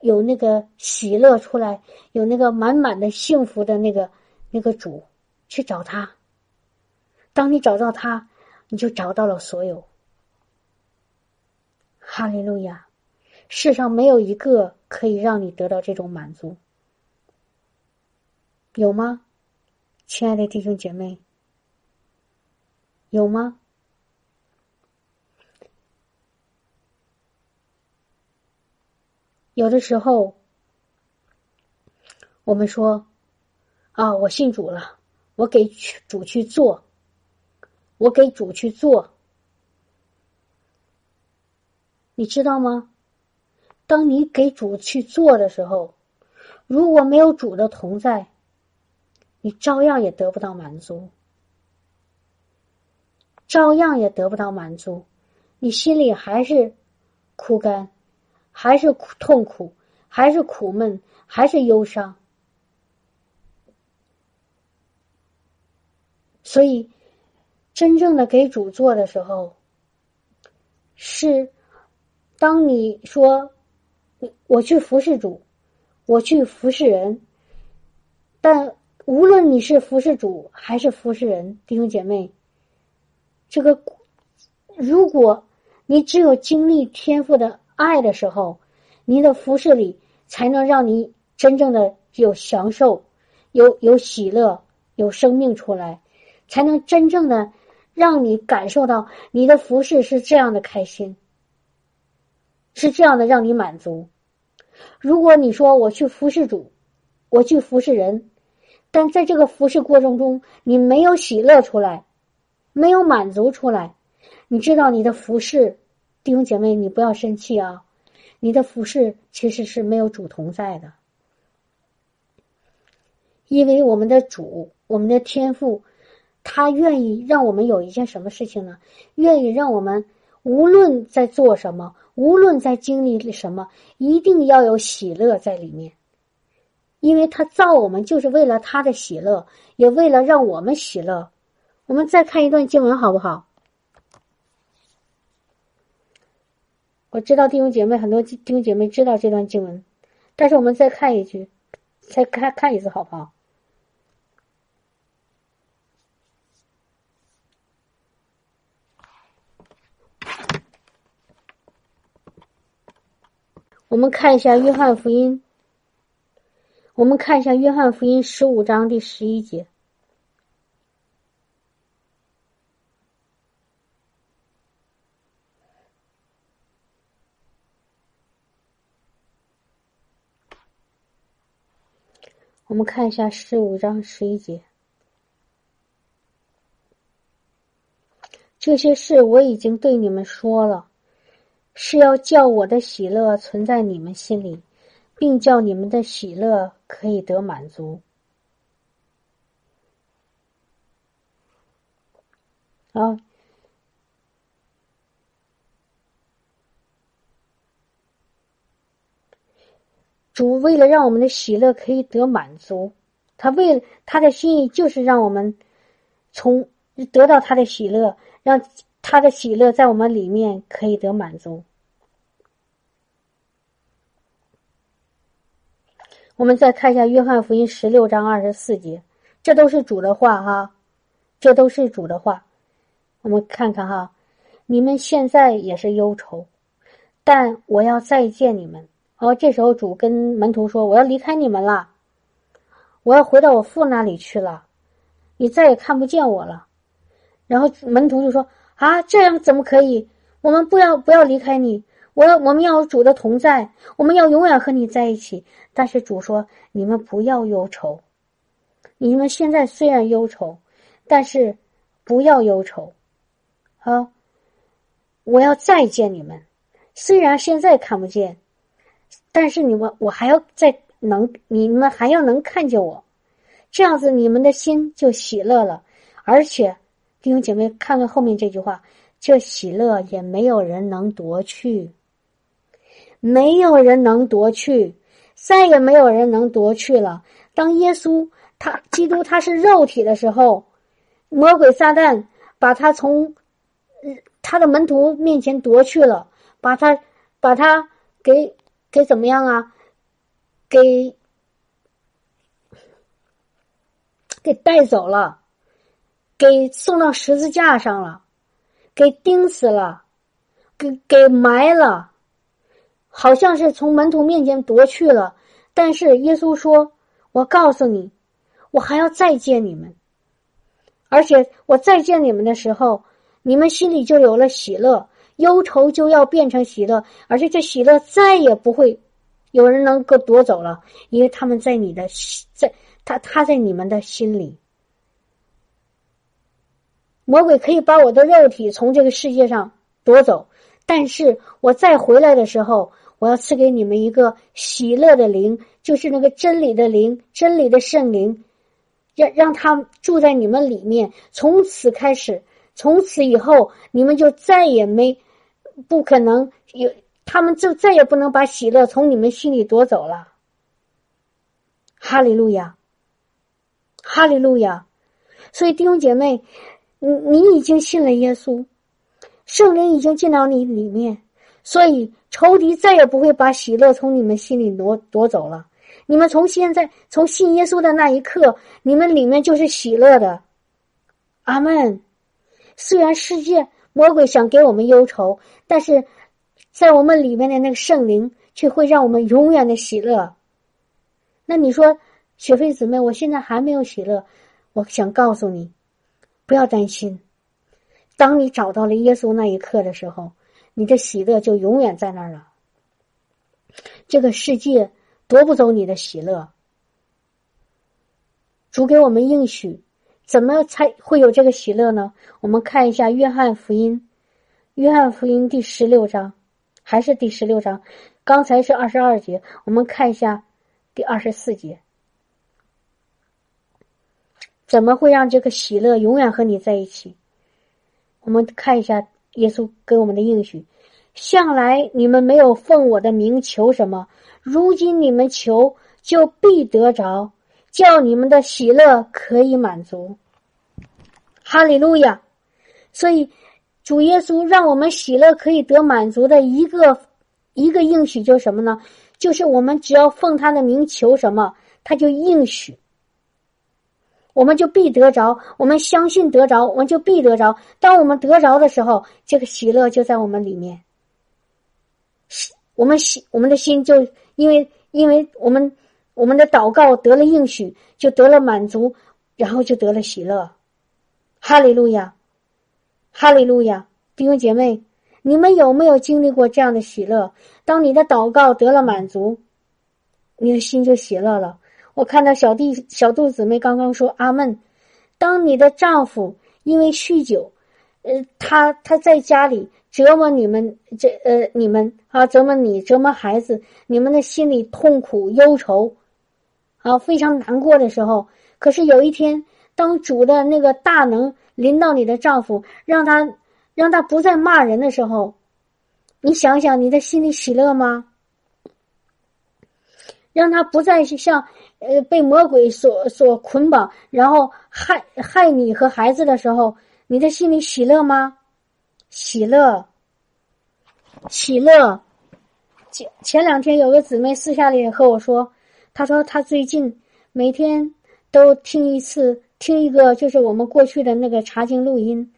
有那个喜乐出来、有那个满满的幸福的那个那个主，去找他。当你找到他，你就找到了所有。哈利路亚！世上没有一个可以让你得到这种满足，有吗？亲爱的弟兄姐妹，有吗？有的时候，我们说：“啊，我信主了，我给主去做，我给主去做。”你知道吗？当你给主去做的时候，如果没有主的同在，你照样也得不到满足，照样也得不到满足，你心里还是枯干，还是苦痛苦，还是苦闷，还是忧伤。所以，真正的给主做的时候，是。当你说我去服侍主，我去服侍人，但无论你是服侍主还是服侍人，弟兄姐妹，这个如果你只有经历天赋的爱的时候，你的服侍里才能让你真正的有享受、有有喜乐、有生命出来，才能真正的让你感受到你的服侍是这样的开心。是这样的，让你满足。如果你说我去服侍主，我去服侍人，但在这个服侍过程中，你没有喜乐出来，没有满足出来，你知道你的服侍，弟兄姐妹，你不要生气啊！你的服侍其实是没有主同在的，因为我们的主，我们的天赋，他愿意让我们有一件什么事情呢？愿意让我们无论在做什么。无论在经历什么，一定要有喜乐在里面，因为他造我们就是为了他的喜乐，也为了让我们喜乐。我们再看一段经文好不好？我知道弟兄姐妹很多弟兄姐妹知道这段经文，但是我们再看一句，再看看一次好不好？我们看一下《约翰福音》，我们看一下《约翰福音》十五章第十一节。我们看一下十五章十一节，这些事我已经对你们说了。是要叫我的喜乐存在你们心里，并叫你们的喜乐可以得满足。啊，主为了让我们的喜乐可以得满足他为他的心意就是让我们从得到他的喜乐让他的喜乐在我们里面可以得满足。我们再看一下约翰福音十六章二十四节这都是主的话哈这都是主的话。我们看看哈你们现在也是忧愁但我要再见你们然后，这时候主跟门徒说：“我要离开你们了，我要回到我父那里去了，你再也看不见我了。”然后门徒就说：“啊，这样怎么可以？我们不要不要离开你，我要我们要主的同在，我们要永远和你在一起。”但是主说：“你们不要忧愁，你们现在虽然忧愁，但是不要忧愁。好，我要再见你们，虽然现在看不见。”但是你们，我还要再能，你们还要能看见我，这样子你们的心就喜乐了。而且弟兄姐妹，看看后面这句话，这喜乐也没有人能夺去，没有人能夺去，再也没有人能夺去了。当耶稣他基督他是肉体的时候，魔鬼撒旦把他从他的门徒面前夺去了，把他把他给。给怎么样啊？给给带走了，给送到十字架上了，给钉死了，给给埋了，好像是从门徒面前夺去了。但是耶稣说：“我告诉你，我还要再见你们，而且我再见你们的时候，你们心里就有了喜乐。”忧愁就要变成喜乐，而且这喜乐再也不会有人能够夺走了，因为他们在你的在他他在你们的心里。魔鬼可以把我的肉体从这个世界上夺走，但是我再回来的时候，我要赐给你们一个喜乐的灵，就是那个真理的灵，真理的圣灵，让让他住在你们里面，从此开始。从此以后，你们就再也没不可能有，他们就再也不能把喜乐从你们心里夺走了。哈利路亚，哈利路亚！所以弟兄姐妹，你你已经信了耶稣，圣灵已经进到你里面，所以仇敌再也不会把喜乐从你们心里夺夺走了。你们从现在从信耶稣的那一刻，你们里面就是喜乐的。阿门。虽然世界魔鬼想给我们忧愁，但是在我们里面的那个圣灵却会让我们永远的喜乐。那你说，雪飞姊妹，我现在还没有喜乐，我想告诉你，不要担心。当你找到了耶稣那一刻的时候，你的喜乐就永远在那儿了。这个世界夺不走你的喜乐。主给我们应许。怎么才会有这个喜乐呢？我们看一下《约翰福音》，《约翰福音》第十六章，还是第十六章？刚才是二十二节，我们看一下第二十四节。怎么会让这个喜乐永远和你在一起？我们看一下耶稣给我们的应许：向来你们没有奉我的名求什么，如今你们求，就必得着，叫你们的喜乐可以满足。哈利路亚！所以主耶稣让我们喜乐可以得满足的一个一个应许，就是什么呢？就是我们只要奉他的名求什么，他就应许，我们就必得着。我们相信得着，我们就必得着。当我们得着的时候，这个喜乐就在我们里面。我们喜我们的心就因为因为我们我们的祷告得了应许，就得了满足，然后就得了喜乐。哈利路亚，哈利路亚，弟兄姐妹，你们有没有经历过这样的喜乐？当你的祷告得了满足，你的心就喜乐了。我看到小弟小杜姊妹刚刚说阿门。当你的丈夫因为酗酒，呃，他他在家里折磨你们，这呃你们啊折磨你折磨孩子，你们的心里痛苦忧愁，啊非常难过的时候，可是有一天。当主的那个大能临到你的丈夫，让他让他不再骂人的时候，你想想，你的心里喜乐吗？让他不再像呃被魔鬼所所捆绑，然后害害你和孩子的时候，你的心里喜乐吗？喜乐，喜乐。前前两天有个姊妹私下里和我说，他说他最近每天都听一次，听一个就是我们过去的那个查经录音，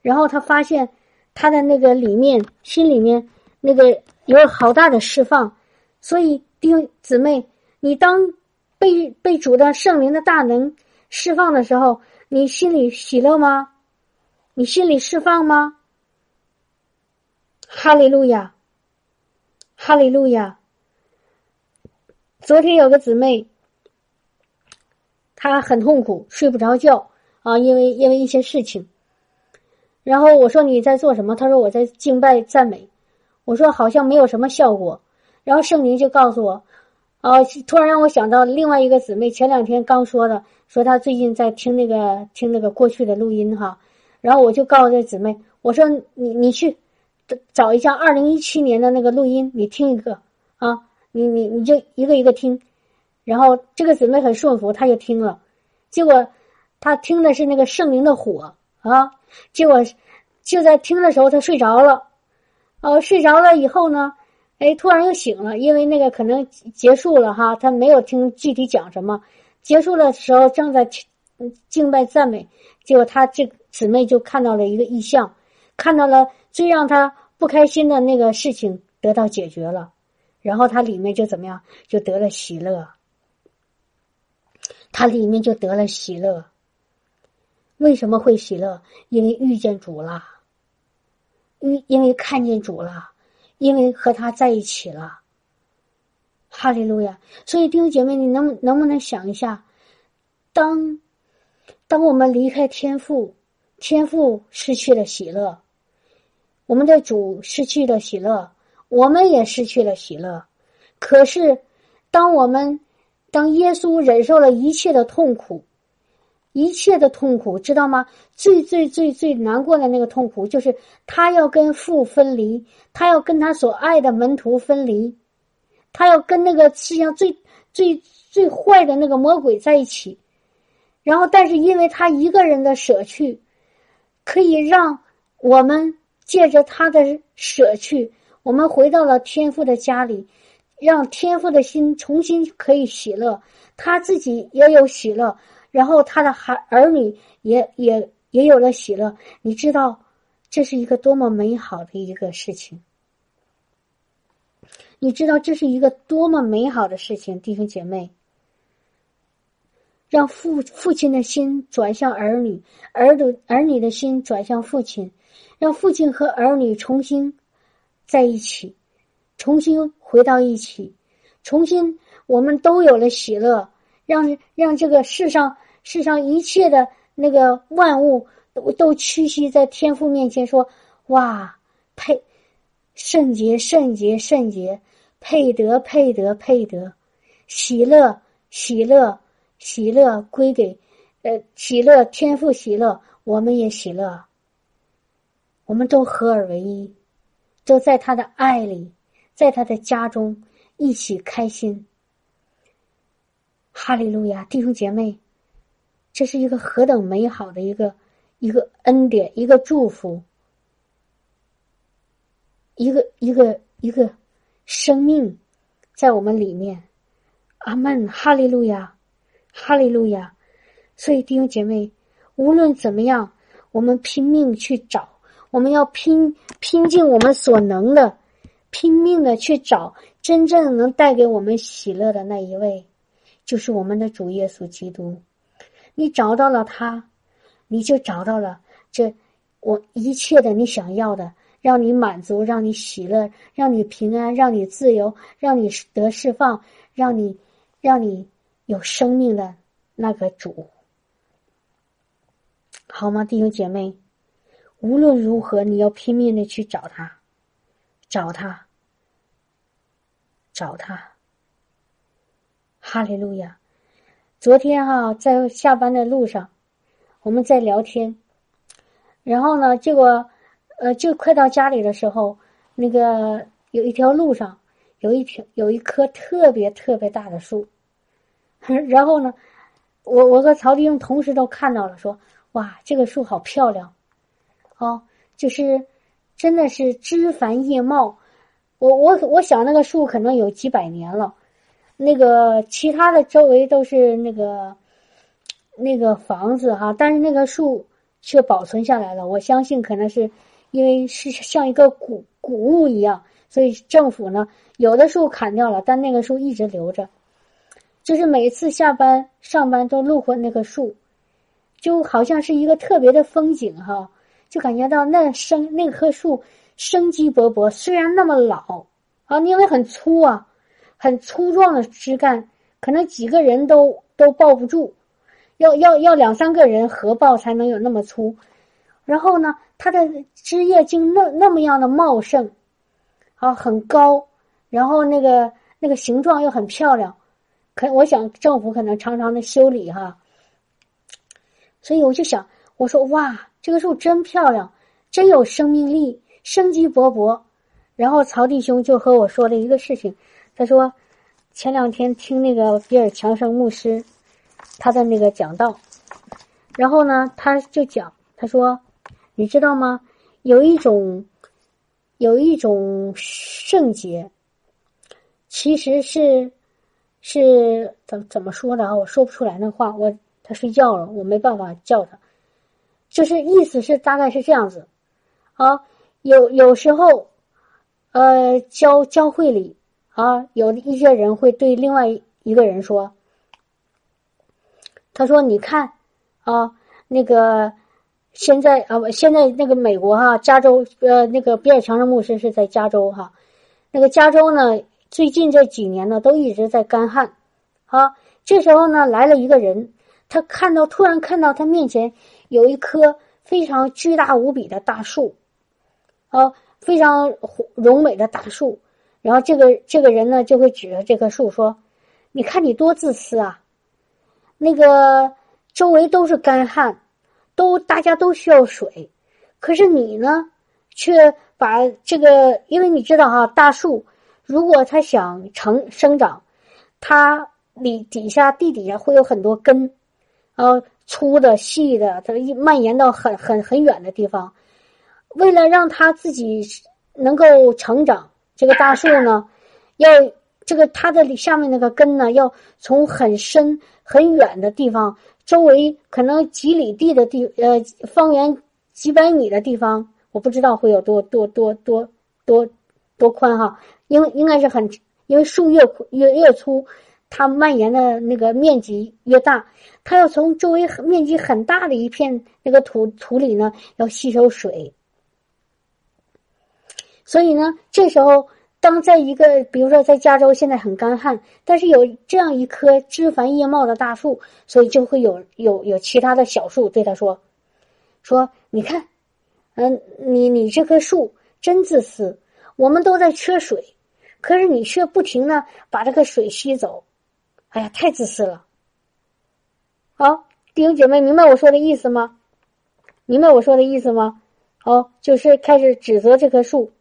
然后他发现他的那个里面心里面那个有好大的释放，所以弟兄姊妹，你当被被主的圣灵的大能释放的时候，你心里喜乐吗？你心里释放吗？哈利路亚，哈利路亚。昨天有个姊妹，她很痛苦，睡不着觉啊，因为因为一些事情。然后我说你在做什么？她说我在敬拜赞美。我说好像没有什么效果。然后圣灵就告诉我，啊，突然让我想到另外一个姊妹前两天刚说的，说她最近在听那个听那个过去的录音哈。然后我就告诉这姊妹，我说你你去找一下二零一七年的那个录音，你听一个啊。你你你就一个一个听，然后这个姊妹很顺服，她就听了，结果她听的是那个圣灵的火啊，结果就在听的时候她睡着了，哦，睡着了以后呢，哎，突然又醒了，因为那个可能结束了哈，她没有听具体讲什么，结束的时候正在敬拜赞美，结果她这姊妹就看到了一个异象，看到了最让她不开心的那个事情得到解决了。然后他里面就怎么样，就得了喜乐。他里面就得了喜乐。为什么会喜乐？因为遇见主了，因因为看见主了，因为和他在一起了。哈利路亚！所以弟兄姐妹，你能能不能想一下，当当我们离开天父，天父失去了喜乐，我们的主失去了喜乐。我们也失去了喜乐，可是，当我们当耶稣忍受了一切的痛苦，一切的痛苦，知道吗？最最最最难过的那个痛苦，就是他要跟父分离，他要跟他所爱的门徒分离，他要跟那个世界上最最最坏的那个魔鬼在一起。然后，但是因为他一个人的舍去，可以让我们借着他的舍去。我们回到了天父的家里，让天父的心重新可以喜乐，他自己也有喜乐，然后他的孩儿女也也也有了喜乐。你知道，这是一个多么美好的一个事情？你知道这是一个多么美好的事情，弟兄姐妹，让父父亲的心转向儿女，儿女儿女的心转向父亲，让父亲和儿女重新。在一起，重新回到一起，重新我们都有了喜乐，让让这个世上世上一切的那个万物都都屈膝在天父面前说：“哇，配圣洁圣洁圣洁，配得配得配得，喜乐喜乐喜乐归给呃喜乐天赋喜乐，我们也喜乐，我们都合而为一。”就在他的爱里，在他的家中一起开心。哈利路亚，弟兄姐妹，这是一个何等美好的一个一个恩典，一个祝福，一个一个一个生命在我们里面。阿门，哈利路亚，哈利路亚。所以弟兄姐妹，无论怎么样，我们拼命去找。我们要拼拼尽我们所能的，拼命的去找真正能带给我们喜乐的那一位，就是我们的主耶稣基督。你找到了他，你就找到了这我一切的你想要的，让你满足，让你喜乐，让你平安，让你自由，让你得释放，让你让你有生命的那个主，好吗，弟兄姐妹？无论如何，你要拼命的去找他，找他，找他。哈利路亚！昨天哈在下班的路上，我们在聊天，然后呢，结果呃，就快到家里的时候，那个有一条路上有一条有一棵特别特别大的树，然后呢，我我和曹丽英同时都看到了，说哇，这个树好漂亮。哦，就是真的是枝繁叶茂，我我我想那个树可能有几百年了，那个其他的周围都是那个那个房子哈，但是那个树却保存下来了。我相信可能是因为是像一个古古物一样，所以政府呢有的树砍掉了，但那个树一直留着。就是每次下班上班都路过那棵树，就好像是一个特别的风景哈，就感觉到那生那棵树生机勃勃。虽然那么老啊，因为很粗啊，很粗壮的枝干，可能几个人都都抱不住，要要要两三个人合抱才能有那么粗。然后呢，它的枝叶竟那那么样的茂盛，啊，很高，然后那个那个形状又很漂亮。可我想政府可能常常的修理哈，所以我就想我说哇，这个树真漂亮，真有生命力，生机勃勃。然后曹弟兄就和我说了一个事情，他说前两天听那个比尔强生牧师他的那个讲道，然后呢他就讲他说你知道吗？有一种有一种圣洁，其实是。是怎怎么说的啊？我说不出来那话。我他睡觉了，我没办法叫他。就是意思是大概是这样子，啊，有有时候，呃，教教会里啊，有一些人会对另外一个人说，他说：“你看啊，那个现在啊，现在那个美国哈，加州呃，那个比尔强生牧师是在加州哈，那个加州呢。”最近这几年呢，都一直在干旱，啊，这时候呢，来了一个人，他看到突然看到他面前有一棵非常巨大无比的大树，啊，非常荣美的大树，然后这个这个人呢就会指着这棵树说：“你看你多自私啊！那个周围都是干旱，都大家都需要水，可是你呢，却把这个，因为你知道哈，大树。”如果它想成生长，它里底下地底下会有很多根，啊，粗的、细的，它一蔓延到很很很远的地方。为了让它自己能够成长，这个大树呢，要这个它的下面那个根呢，要从很深很远的地方，周围可能几里地的地，呃，方圆几百米的地方，我不知道会有多多多多多多宽哈。应应该是很，因为树越越越粗，它蔓延的那个面积越大，它要从周围面积很大的一片那个土土里呢，要吸收水。所以呢，这时候当在一个，比如说在加州现在很干旱，但是有这样一棵枝繁叶茂的大树，所以就会有有有其他的小树对他说：“说你看，嗯，你你这棵树真自私，我们都在缺水。”可是你却不停的把这个水吸走，哎呀，太自私了！好，弟兄姐妹，明白我说的意思吗？明白我说的意思吗？好，就是开始指责这棵树，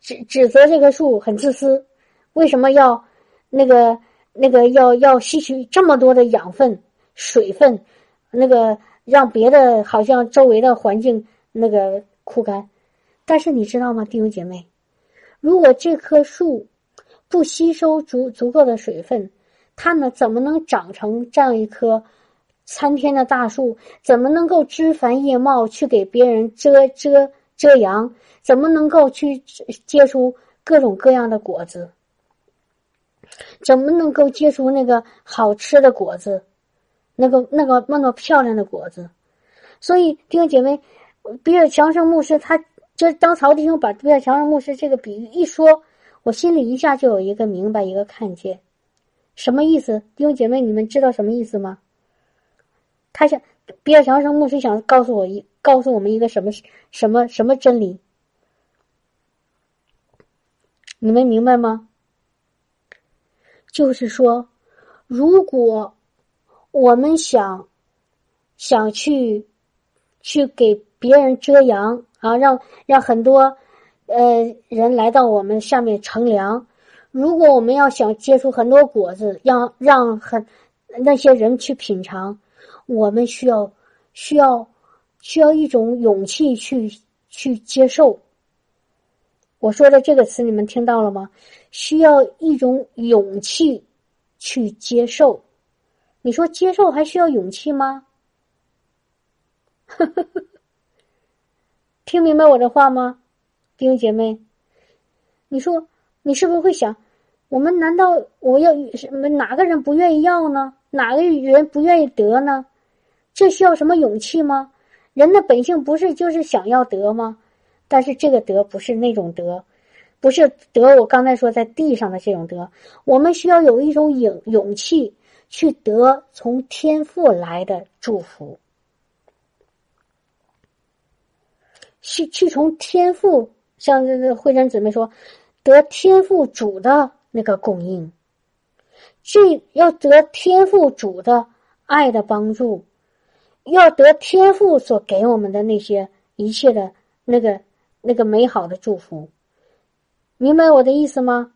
指指责这棵树很自私，为什么要那个那个要要吸取这么多的养分、水分，那个让别的好像周围的环境那个枯干？但是你知道吗，弟兄姐妹？如果这棵树不吸收足足够的水分，它呢怎么能长成这样一棵参天的大树？怎么能够枝繁叶茂去给别人遮遮遮阳？怎么能够去结出各种各样的果子？怎么能够结出那个好吃的果子？那个那个那么漂亮的果子？所以弟兄姐妹，比尔强生牧师他。就当曹弟兄把比尔强生牧师这个比喻一说，我心里一下就有一个明白，一个看见，什么意思？弟兄姐妹，你们知道什么意思吗？他想比尔强生牧师想告诉我一，告诉我们一个什么什么什么真理？你们明白吗？就是说，如果我们想想去去给别人遮阳。啊，让让很多，呃，人来到我们下面乘凉。如果我们要想结出很多果子，让让很那些人去品尝，我们需要需要需要一种勇气去去接受。我说的这个词你们听到了吗？需要一种勇气去接受。你说接受还需要勇气吗？听明白我的话吗，弟兄姐妹？你说你是不是会想，我们难道我要什么？哪个人不愿意要呢？哪个人不愿意得呢？这需要什么勇气吗？人的本性不是就是想要得吗？但是这个得不是那种得，不是得。我刚才说在地上的这种得，我们需要有一种勇勇气去得从天赋来的祝福，去去从天赋，像这个慧珍姊妹说，得天赋主的那个供应，这要得天赋主的爱的帮助。要得天赋所给我们的那些一切的那个那个美好的祝福，明白我的意思吗？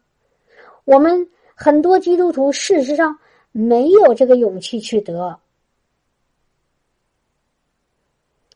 我们很多基督徒事实上没有这个勇气去得。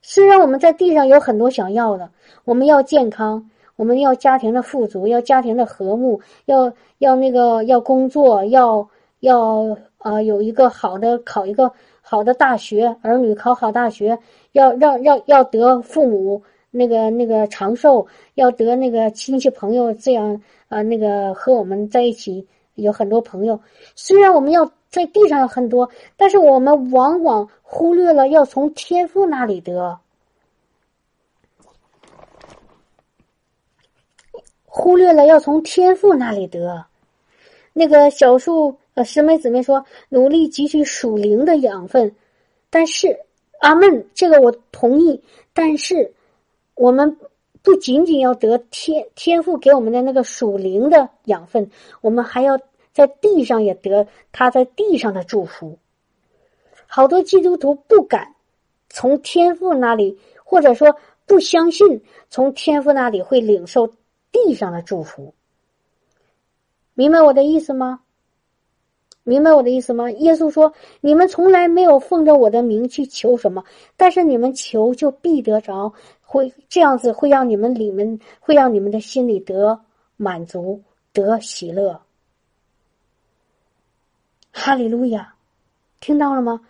虽然我们在地上有很多想要的，我们要健康，我们要家庭的富足，要家庭的和睦，要要那个要工作，要要啊有一个好的考一个。好的大学，儿女考好大学，要让让要得父母那个那个长寿，要得那个亲戚朋友这样啊，那个和我们在一起有很多朋友。虽然我们要在地上有很多，但是我们往往忽略了要从天父那里得，忽略了要从天父那里得。那个小树。呃，师妹姊妹说，努力汲取属灵的养分，但是阿门，这个我同意。但是我们不仅仅要得天天赋给我们的那个属灵的养分，我们还要在地上也得他在地上的祝福。好多基督徒不敢从天赋那里，或者说不相信从天赋那里会领受地上的祝福。明白我的意思吗？明白我的意思吗？耶稣说：“你们从来没有奉着我的名去求什么，但是你们求就必得着，会这样子会让你们里面会让你们的心里得满足，得喜乐。”哈利路亚，听到了吗？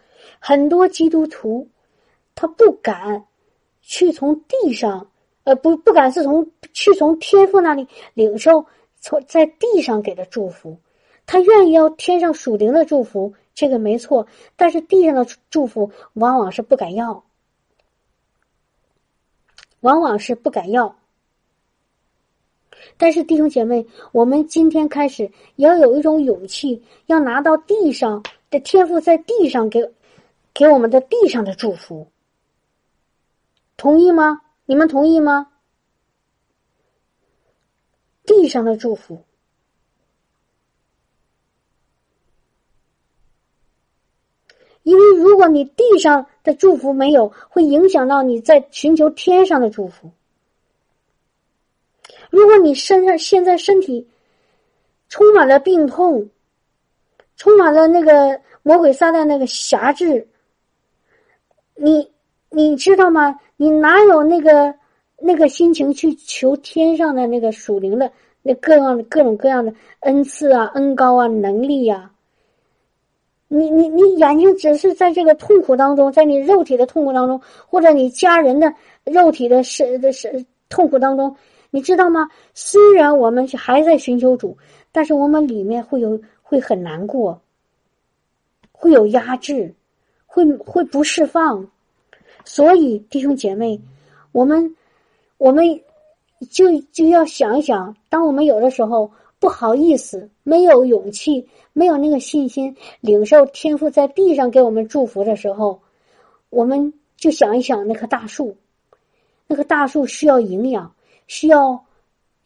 很多基督徒他不敢去从地上，呃，不不敢是从去从天父那里领受从在地上给的祝福。他愿意要天上属灵的祝福，这个没错。但是地上的祝福往往是不敢要，往往是不敢要。但是弟兄姐妹，我们今天开始要有一种勇气，要拿到地上的天赋，在地上给给我们的地上的祝福。同意吗？你们同意吗？地上的祝福。因为如果你地上的祝福没有，会影响到你在寻求天上的祝福。如果你身上现在身体充满了病痛，充满了那个魔鬼撒旦那个辖制，你你知道吗？你哪有那个那个心情去求天上的那个属灵的那各样各种各样的恩赐啊、恩高啊、能力呀？你你你眼睛只是在这个痛苦当中，在你肉体的痛苦当中，或者你家人的肉体的是的是痛苦当中，你知道吗？虽然我们还在寻求主，但是我们里面会有会很难过，会有压制，会会不释放。所以弟兄姐妹，我们我们就就要想一想，当我们有的时候。不好意思，没有勇气，没有那个信心，领受天赋在地上给我们祝福的时候，我们就想一想那棵大树，那棵大树需要营养，需要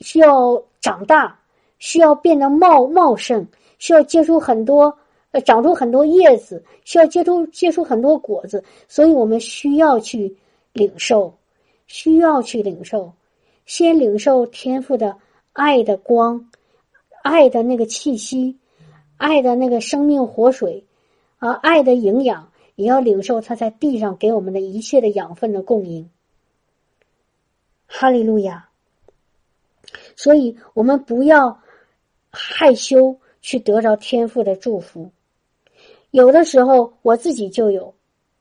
需要长大，需要变得茂茂盛，需要结出很多呃长出很多叶子，需要结出结出很多果子，所以我们需要去领受，需要去领受，先领受天赋的爱的光。爱的那个气息，爱的那个生命活水，啊，爱的营养，也要领受他在地上给我们的一切的养分的供应。哈利路亚！所以我们不要害羞去得着天赋的祝福。有的时候我自己就有。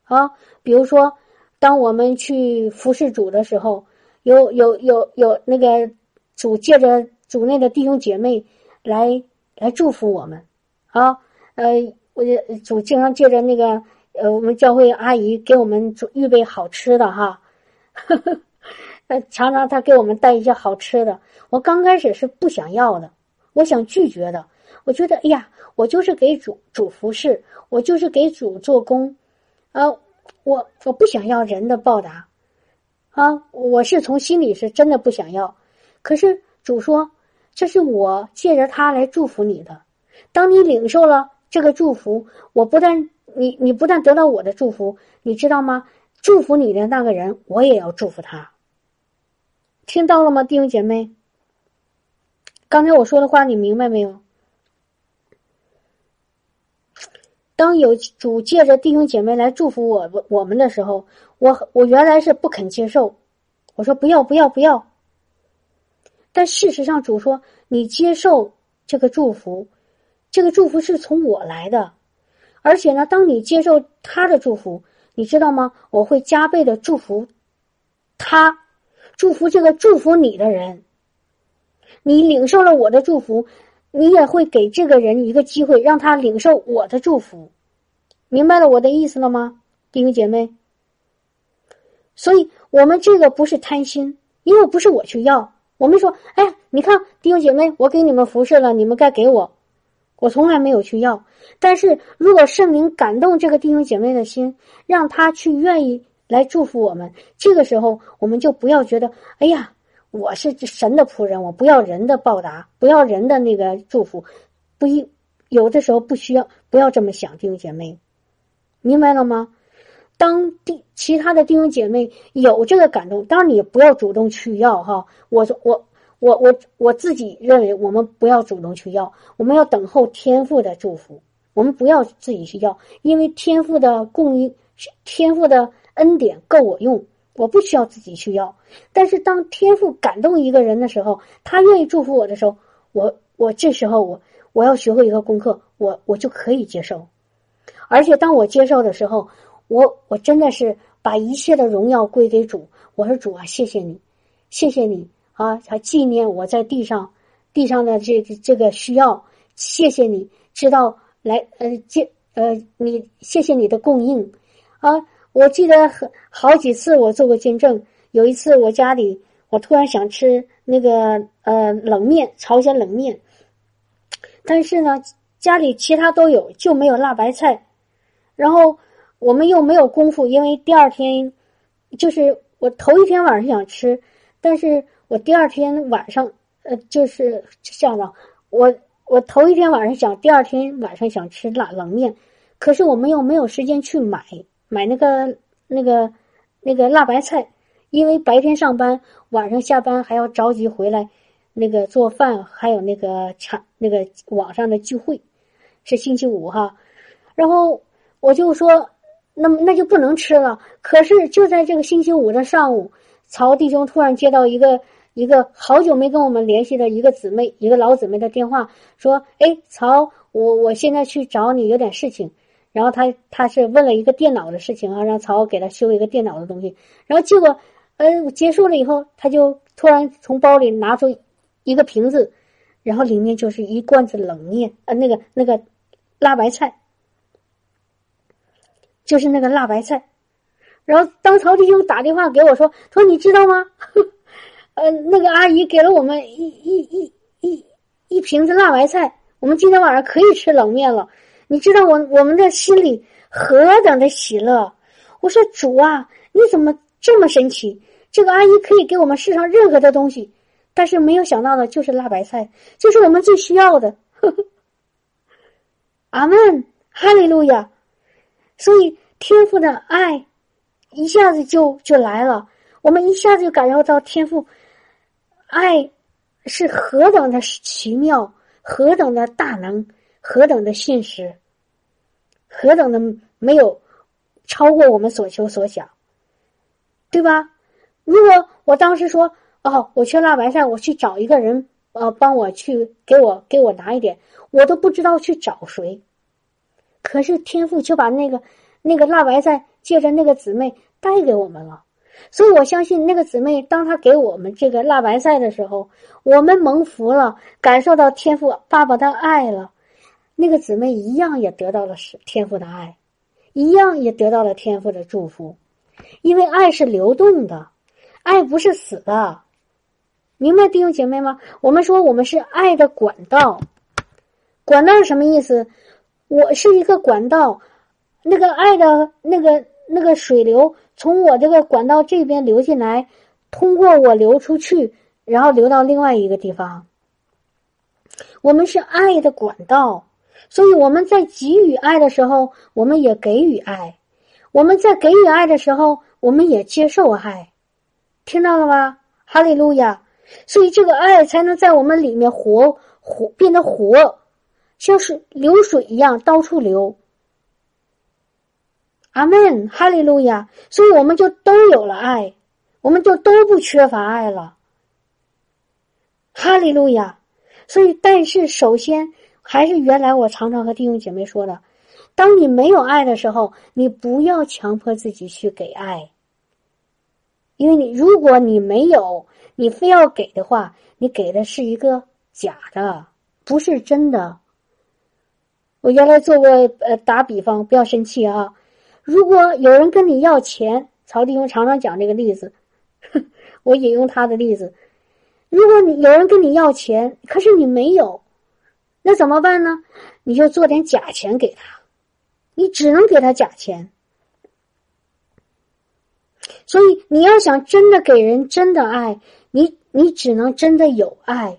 啊，比如说，当我们去服侍主的时候，有有有有那个主借着主内的弟兄姐妹来来祝福我们。啊，呃，我主经常借着那个呃我们教会阿姨给我们准预备好吃的哈，呃，常常他给我们带一些好吃的，我刚开始是不想要的，我想拒绝的，我觉得哎呀。我就是给主主服侍，我就是给主做工，啊，我我不想要人的报答，啊，我是从心里是真的不想要。可是主说，这是我借着他来祝福你的。当你领受了这个祝福，我不但你你不但得到我的祝福，你知道吗？祝福你的那个人，我也要祝福他。听到了吗，弟兄姐妹？刚才我说的话，你明白没有？当有主借着弟兄姐妹来祝福我我们的时候，我我原来是不肯接受，我说不要不要不要。但事实上，主说你接受这个祝福，这个祝福是从我来的，而且呢，当你接受他的祝福，你知道吗？我会加倍的祝福他，祝福这个祝福你的人。你领受了我的祝福。你也会给这个人一个机会，让他领受我的祝福，明白了我的意思了吗，弟兄姐妹？所以我们这个不是贪心，因为不是我去要，我们说，哎，你看弟兄姐妹，我给你们服侍了，你们该给我，我从来没有去要。但是如果圣灵感动这个弟兄姐妹的心，让他去愿意来祝福我们，这个时候我们就不要觉得，哎呀。我是神的仆人，我不要人的报答，不要人的那个祝福，不一有的时候不需要，不要这么想，弟兄姐妹，明白了吗？当弟其他的弟兄姐妹有这个感动，当然你不要主动去要哈。我说我我我我自己认为，我们不要主动去要，我们要等候天赋的祝福，我们不要自己去要，因为天赋的供应，天赋的恩典够我用。我不需要自己去要，但是当天赋感动一个人的时候，他愿意祝福我的时候，我我这时候我我要学会一个功课，我我就可以接受，而且当我接受的时候，我我真的是把一切的荣耀归给主。我说主啊，谢谢你，谢谢你啊，还纪念我在地上地上的这这个需要，谢谢你知道来呃接呃你谢谢你的供应啊。我记得很好几次我做过见证，有一次我家里我突然想吃那个呃冷面朝鲜冷面，但是呢家里其他都有就没有辣白菜，然后我们又没有功夫，因为第二天就是我头一天晚上想吃，但是我第二天晚上呃就是这样的，我我头一天晚上想，第二天晚上想吃辣冷面，可是我们又没有时间去买。买那个那个那个辣白菜，因为白天上班，晚上下班还要着急回来，那个做饭还有那个场那个网上的聚会，是星期五哈，然后我就说，那么那就不能吃了。可是就在这个星期五的上午，曹弟兄突然接到一个一个好久没跟我们联系的一个姊妹，一个老姊妹的电话，说：“哎，曹，我我现在去找你，有点事情。”然后他他是问了一个电脑的事情啊，让曹给他修一个电脑的东西。然后结果，呃，结束了以后，他就突然从包里拿出一个瓶子，然后里面就是一罐子冷面，呃，那个那个辣白菜，就是那个辣白菜。然后当曹弟兄打电话给我说：“他说你知道吗？呃，那个阿姨给了我们一一一一一瓶子辣白菜，我们今天晚上可以吃冷面了。”你知道我我们的心里何等的喜乐？我说主啊，你怎么这么神奇？这个阿姨可以给我们世上任何的东西，但是没有想到的就是辣白菜，就是我们最需要的。阿门，哈利路亚。所以天赋的爱一下子就就来了，我们一下子就感受到天赋爱是何等的奇妙，何等的大能，何等的现实。何等的没有超过我们所求所想，对吧？如果我当时说哦，我缺辣白菜，我去找一个人呃，帮我去给我给我拿一点，我都不知道去找谁。可是天父就把那个那个辣白菜借着那个姊妹带给我们了，所以我相信那个姊妹，当她给我们这个辣白菜的时候，我们蒙福了，感受到天父爸爸的爱了。那个姊妹一样也得到了是天赋的爱，一样也得到了天赋的祝福，因为爱是流动的，爱不是死的，明白弟兄姐妹吗？我们说我们是爱的管道，管道是什么意思？我是一个管道，那个爱的那个那个水流从我这个管道这边流进来，通过我流出去，然后流到另外一个地方。我们是爱的管道。所以我们在给予爱的时候，我们也给予爱；我们在给予爱的时候，我们也接受爱。听到了吗？哈利路亚！所以这个爱才能在我们里面活活变得活，像是流水一样到处流。阿门！哈利路亚！所以我们就都有了爱，我们就都不缺乏爱了。哈利路亚！所以，但是首先。还是原来我常常和弟兄姐妹说的，当你没有爱的时候，你不要强迫自己去给爱，因为你如果你没有，你非要给的话，你给的是一个假的，不是真的。我原来做过呃打比方，不要生气啊。如果有人跟你要钱，曹弟兄常常讲这个例子，我引用他的例子。如果你有人跟你要钱，可是你没有。那怎么办呢？你就做点假钱给他，你只能给他假钱。所以你要想真的给人真的爱，你你只能真的有爱。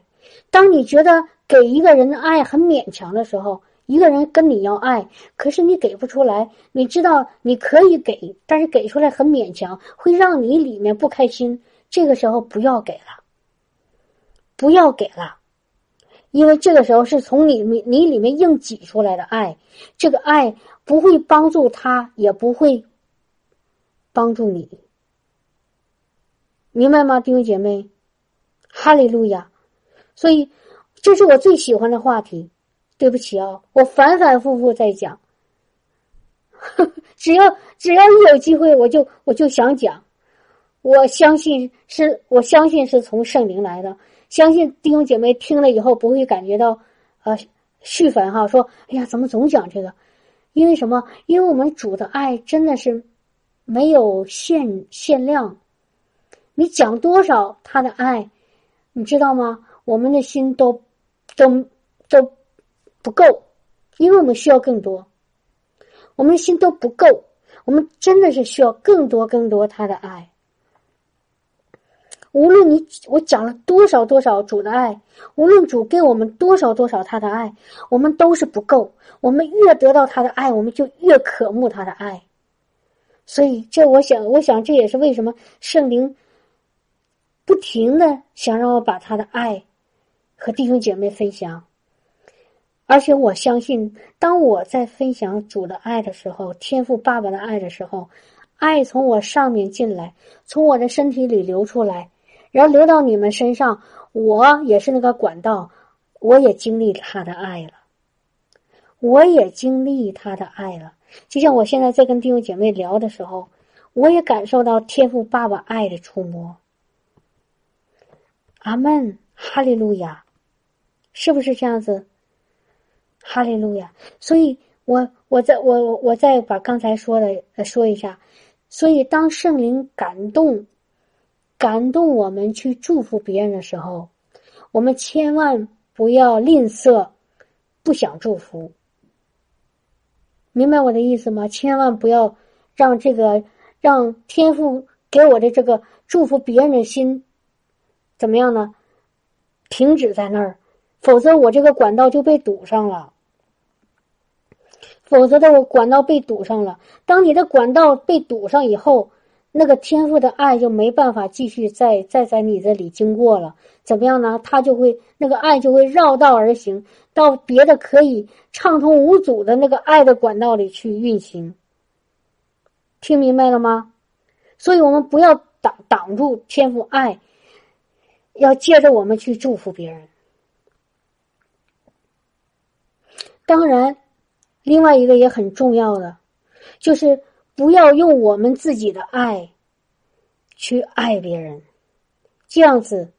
当你觉得给一个人的爱很勉强的时候，一个人跟你要爱，可是你给不出来，你知道你可以给，但是给出来很勉强，会让你里面不开心。这个时候不要给了，不要给了。因为这个时候是从你你你里面硬挤出来的爱，这个爱不会帮助他，也不会帮助你，明白吗，弟兄姐妹？哈利路亚！所以这是我最喜欢的话题。对不起啊，我反反复复在讲，只要只要一有机会，我就我就想讲。我相信是，我相信是从圣灵来的。相信弟兄姐妹听了以后不会感觉到，呃，续粉哈，说哎呀，怎么总讲这个？因为什么？因为我们主的爱真的是没有限限量，你讲多少他的爱，你知道吗？我们的心都都都不够，因为我们需要更多，我们的心都不够，我们真的是需要更多更多他的爱。无论你我讲了多少多少主的爱，无论主给我们多少多少他的爱，我们都是不够。我们越得到他的爱，我们就越渴慕他的爱。所以，这我想，我想这也是为什么圣灵不停的想让我把他的爱和弟兄姐妹分享。而且我相信，当我在分享主的爱的时候，天赋爸爸的爱的时候，爱从我上面进来，从我的身体里流出来。然后流到你们身上，我也是那个管道，我也经历他的爱了，我也经历他的爱了。就像我现在在跟弟兄姐妹聊的时候，我也感受到天父爸爸爱的触摸。阿门，哈利路亚，是不是这样子？哈利路亚。所以我我再我我再把刚才说的说一下。所以当圣灵感动。感动我们去祝福别人的时候，我们千万不要吝啬，不想祝福。明白我的意思吗？千万不要让这个让天父给我的这个祝福别人的心怎么样呢？停止在那儿，否则我这个管道就被堵上了。否则的我管道被堵上了。当你的管道被堵上以后。那个天赋的爱就没办法继续再再在你这里经过了，怎么样呢？他就会那个爱就会绕道而行，到别的可以畅通无阻的那个爱的管道里去运行。听明白了吗？所以我们不要挡挡住天赋爱，要借着我们去祝福别人。当然，另外一个也很重要的，就是不要用我们自己的爱去爱别人，这样子，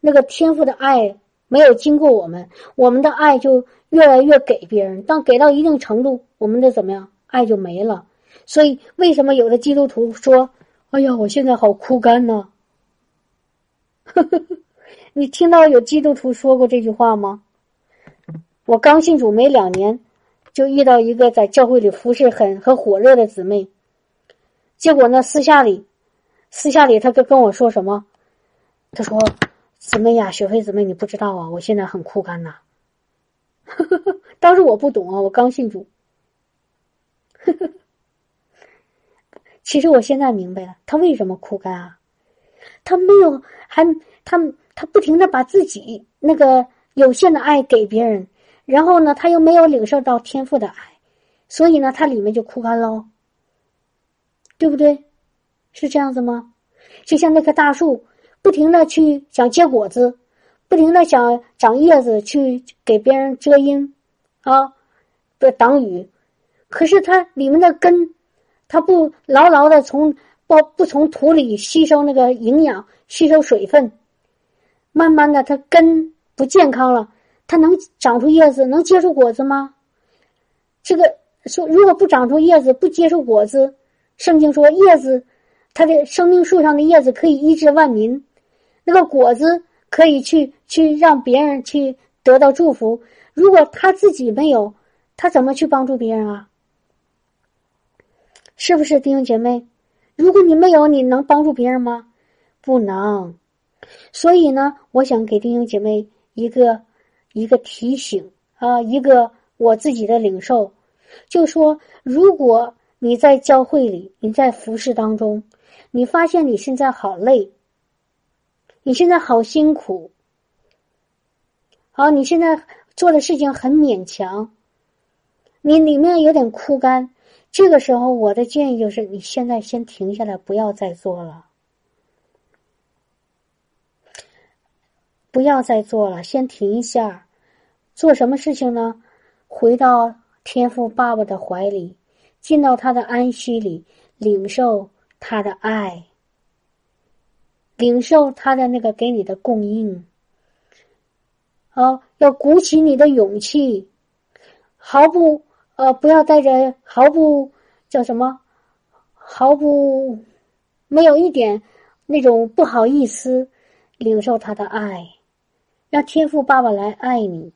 那个天赋的爱没有经过我们，我们的爱就越来越给别人。当给到一定程度，我们的怎么样，爱就没了。所以，为什么有的基督徒说：“哎呀，我现在好枯干呢？” 你听到有基督徒说过这句话吗？我刚信主没两年，就遇到一个在教会里服侍很很火热的姊妹。结果呢，私下里，私下里，他跟跟我说什么？他说：“姊妹呀，雪飞姊妹，你不知道啊，我现在很枯干呐。”当时我不懂啊，我刚信主。其实我现在明白了，他为什么枯干啊？他没有，还他。他不停的把自己那个有限的爱给别人，然后呢，他又没有领受到天赋的爱，所以呢，他里面就枯干喽，对不对？是这样子吗？就像那棵大树，不停的去想结果子，不停的想长叶子去给别人遮阴，啊，的挡雨，可是它里面的根，它不牢牢的从不不从土里吸收那个营养，吸收水分。慢慢的，它根不健康了，它能长出叶子，能结出果子吗？这个说，如果不长出叶子，不结出果子，圣经说叶子，它的生命树上的叶子可以医治万民，那个果子可以去去让别人去得到祝福。如果他自己没有，他怎么去帮助别人啊？是不是弟兄姐妹？如果你没有，你能帮助别人吗？不能。所以呢，我想给弟兄姐妹一个一个提醒啊，一个我自己的领受，就说如果你在教会里，你在服侍当中，你发现你现在好累，你现在好辛苦，好，你现在做的事情很勉强，你里面有点枯干，这个时候我的建议就是，你现在先停下来，不要再做了。不要再做了，先停一下。做什么事情呢？回到天父爸爸的怀里，进到他的安息里，领受他的爱，领受他的那个给你的供应。啊，要鼓起你的勇气，毫不呃，不要带着毫不叫什么，毫不没有一点那种不好意思，领受他的爱。让天赋爸爸来爱你，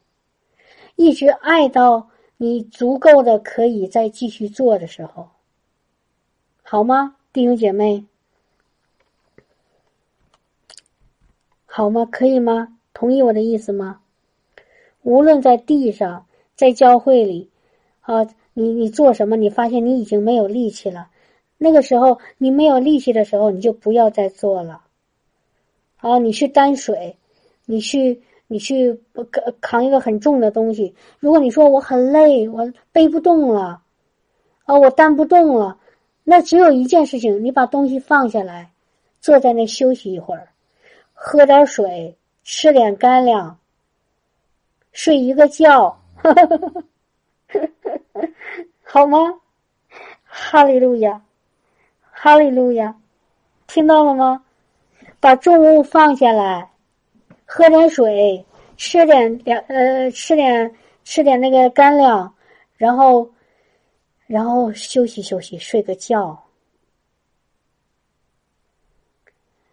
一直爱到你足够的可以再继续做的时候，好吗，弟兄姐妹？好吗？可以吗？同意我的意思吗？无论在地上，在教会里，啊，你你做什么？你发现你已经没有力气了，那个时候你没有力气的时候，你就不要再做了。啊，你去担水，你去。你去扛扛一个很重的东西，如果你说我很累，我背不动了，啊，我担不动了，那只有一件事情，你把东西放下来，坐在那休息一会儿，喝点水，吃点干粮，睡一个觉，好吗？哈利路亚，哈利路亚，听到了吗？把重物放下来。喝点水，吃点粮，呃，吃点吃点那个干粮，然后，然后休息休息，睡个觉。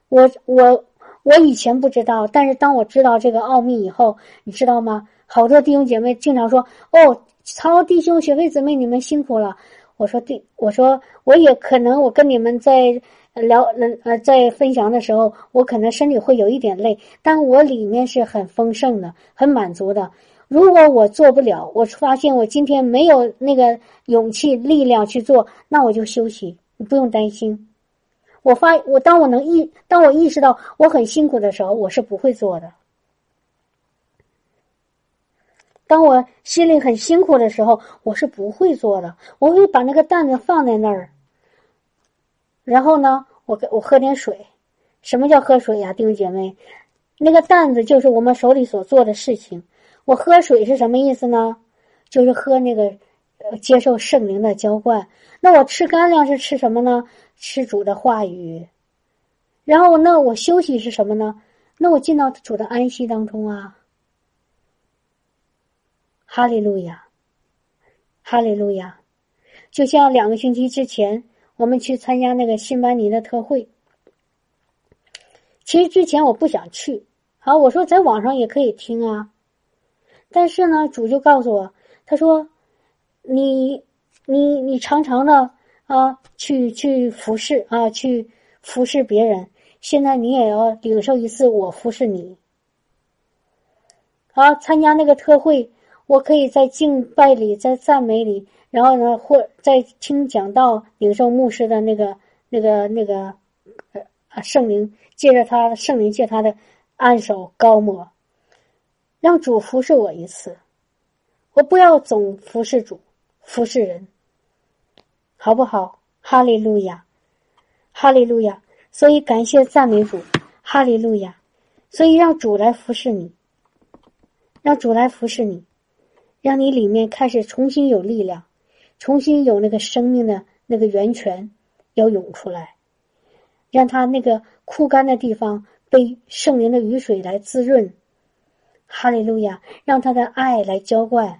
我我我以前不知道，但是当我知道这个奥秘以后，你知道吗？好多弟兄姐妹经常说：“哦，曹弟兄、学妹姊妹，你们辛苦了。”我说：“弟，我说我也可能，我跟你们在。”聊，呃，在分享的时候，我可能身体会有一点累，但我里面是很丰盛的，很满足的。如果我做不了，我发现我今天没有那个勇气、力量去做，那我就休息，你不用担心。我发，我当我能意，当我意识到我很辛苦的时候，我是不会做的。当我心里很辛苦的时候，我是不会做的。我会把那个担子放在那儿。然后呢，我给我喝点水。什么叫喝水呀，弟兄姐妹？那个担子就是我们手里所做的事情。我喝水是什么意思呢？就是喝那个，呃，接受圣灵的浇灌。那我吃干粮是吃什么呢？吃主的话语。然后，那我休息是什么呢？那我进到主的安息当中啊。哈利路亚，哈利路亚。就像两个星期之前，我们去参加那个新班尼的特会。其实之前我不想去，好，我说在网上也可以听啊。但是呢，主就告诉我，他说：“你、你、你常常的啊，去去服侍啊，去服侍别人。现在你也要领受一次我服侍你。好，参加那个特会，我可以在敬拜里，在赞美里，然后呢，或在听讲道，领受牧师的那个、那个、那个呃圣灵。”借着他圣灵，借他的安手高抹，让主服侍我一次。我不要总服侍主，服侍人，好不好？哈利路亚，哈利路亚。所以感谢赞美主，哈利路亚。所以让主来服侍你，让主来服侍你，让你里面开始重新有力量，重新有那个生命的那个源泉要涌出来，让他那个。枯干的地方被圣灵的雨水来滋润，哈利路亚！让他的爱来浇灌，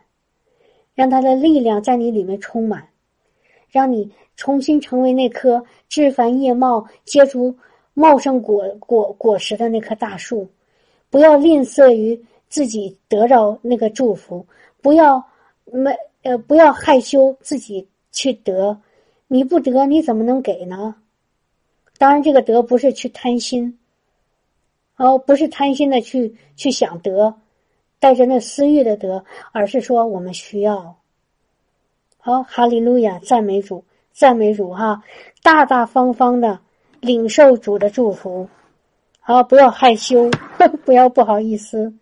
让他的力量在你里面充满，让你重新成为那棵枝繁叶茂、结出茂盛果果果实的那棵大树。不要吝啬于自己得到那个祝福，不要没呃不要害羞自己去得，你不得你怎么能给呢？当然，这个得不是去贪心，哦，不是贪心的去去想得，带着那私欲的得，而是说我们需要。好，哈利路亚，赞美主，赞美主，哈，大大方方的领受主的祝福。好，不要害羞，不要不好意思。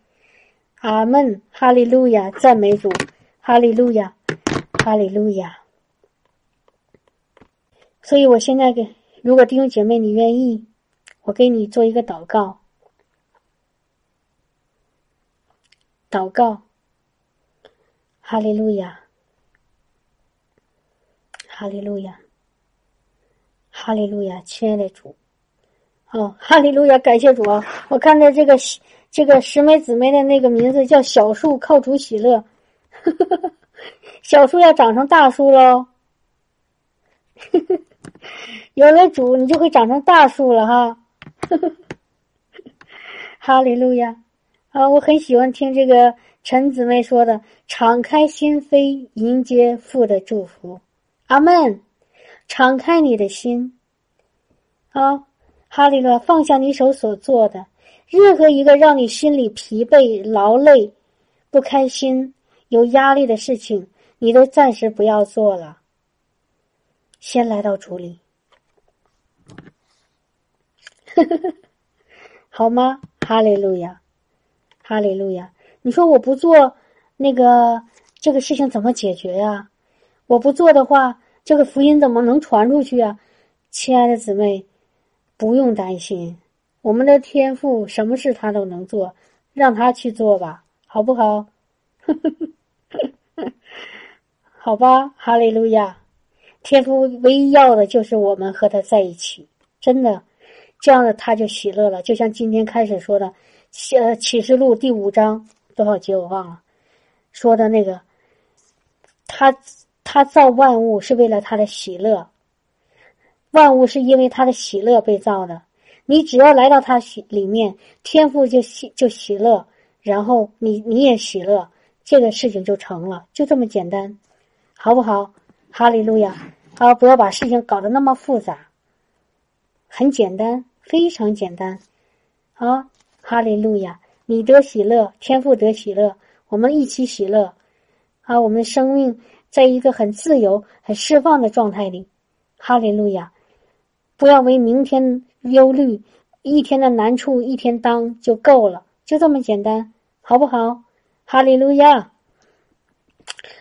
阿门，哈利路亚，赞美主，哈利路亚，哈利路亚。所以我现在给。如果弟兄姐妹你愿意，我给你做一个祷告。祷告，哈利路亚，哈利路亚，哈利路亚，亲爱的主，哦，哈利路亚，感谢主啊！我看到这个这个十枚姊妹的那个名字叫小树靠主喜乐，小树要长成大树喽。有了主，你就会长成大树了哈！哈利路亚！啊，我很喜欢听这个陈姊妹说的：“敞开心扉，迎接父的祝福。”阿门！敞开你的心，啊，哈利路亚！放下你手所做的任何一个让你心里疲惫、劳累、不开心、有压力的事情，你都暂时不要做了。先来到主里。好吗？哈利路亚，哈利路亚！你说我不做那个这个事情怎么解决呀？我不做的话，这个福音怎么能传出去啊？亲爱的姊妹，不用担心，我们的天赋什么事他都能做，让他去做吧，好不好？呵呵呵好吧，哈利路亚！天赋唯一要的就是我们和他在一起，真的。这样的他就喜乐了，就像今天开始说的，呃，启示录第五章多少节我忘了，说的那个，他他造万物是为了他的喜乐，万物是因为他的喜乐被造的。你只要来到他喜里面，天赋就喜就喜乐，然后你你也喜乐，这个事情就成了，就这么简单，好不好？哈利路亚！好，不要把事情搞得那么复杂，很简单。非常简单，好，哈利路亚！你得喜乐，天父得喜乐，我们一起喜乐。啊，我们的生命在一个很自由、很释放的状态里，哈利路亚！不要为明天忧虑，一天的难处一天当就够了，就这么简单，好不好？哈利路亚！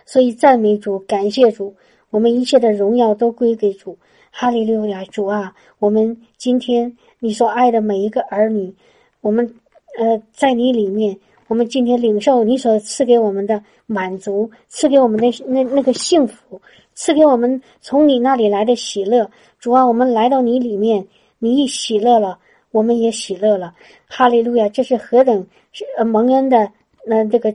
所以赞美主，感谢主，我们一切的荣耀都归给主。哈利路亚，主啊，我们今天。你所爱的每一个儿女，我们呃，在你里面，我们今天领受你所赐给我们的满足，赐给我们的那那个幸福，赐给我们从你那里来的喜乐。主啊，我们来到你里面，你一喜乐了，我们也喜乐了。哈利路亚！这是何等是蒙恩的那这个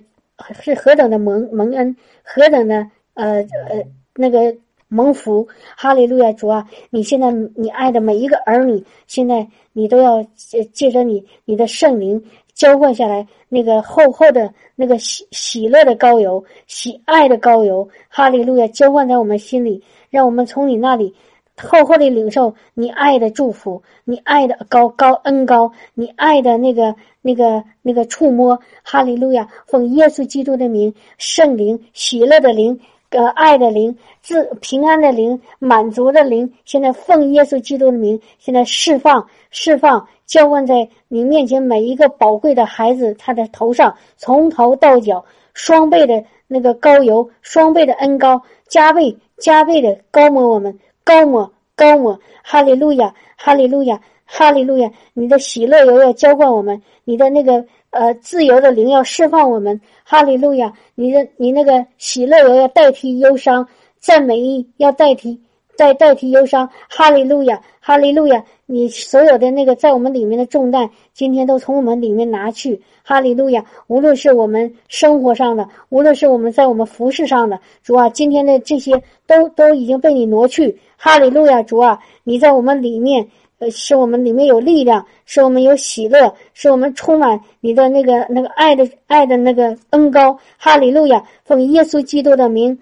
是何等的蒙蒙恩，何等的呃呃那个。蒙福，哈利路亚！主啊，你现在你爱的每一个儿女，现在你都要借着你你的圣灵浇灌下来，那个厚厚的那个喜喜乐的膏油，喜爱的膏油，哈利路亚！浇灌在我们心里，让我们从你那里厚厚的领受你爱的祝福，你爱的高高恩高，你爱的那个那个那个触摸，哈利路亚！奉耶稣基督的名，圣灵喜乐的灵。呃，爱的灵，自平安的灵，满足的灵，现在奉耶稣基督的名，现在释放，释放，浇灌在你面前每一个宝贵的孩子他的头上，从头到脚，双倍的那个膏油，双倍的恩高，加倍加倍的高抹我们，高我高我，哈利路亚，哈利路亚，哈利路亚，你的喜乐油要浇灌我们，你的那个。呃，自由的灵要释放我们，哈利路亚！你的你那个喜乐油要代替忧伤，赞美意要代替代代替忧伤，哈利路亚，哈利路亚！你所有的那个在我们里面的重担，今天都从我们里面拿去，哈利路亚！无论是我们生活上的，无论是我们在我们服饰上的，主啊，今天的这些都都已经被你挪去，哈利路亚！主啊，你在我们里面。呃，使我们里面有力量，使我们有喜乐，使我们充满你的那个那个爱的爱的那个恩高。哈利路亚，奉耶稣基督的名，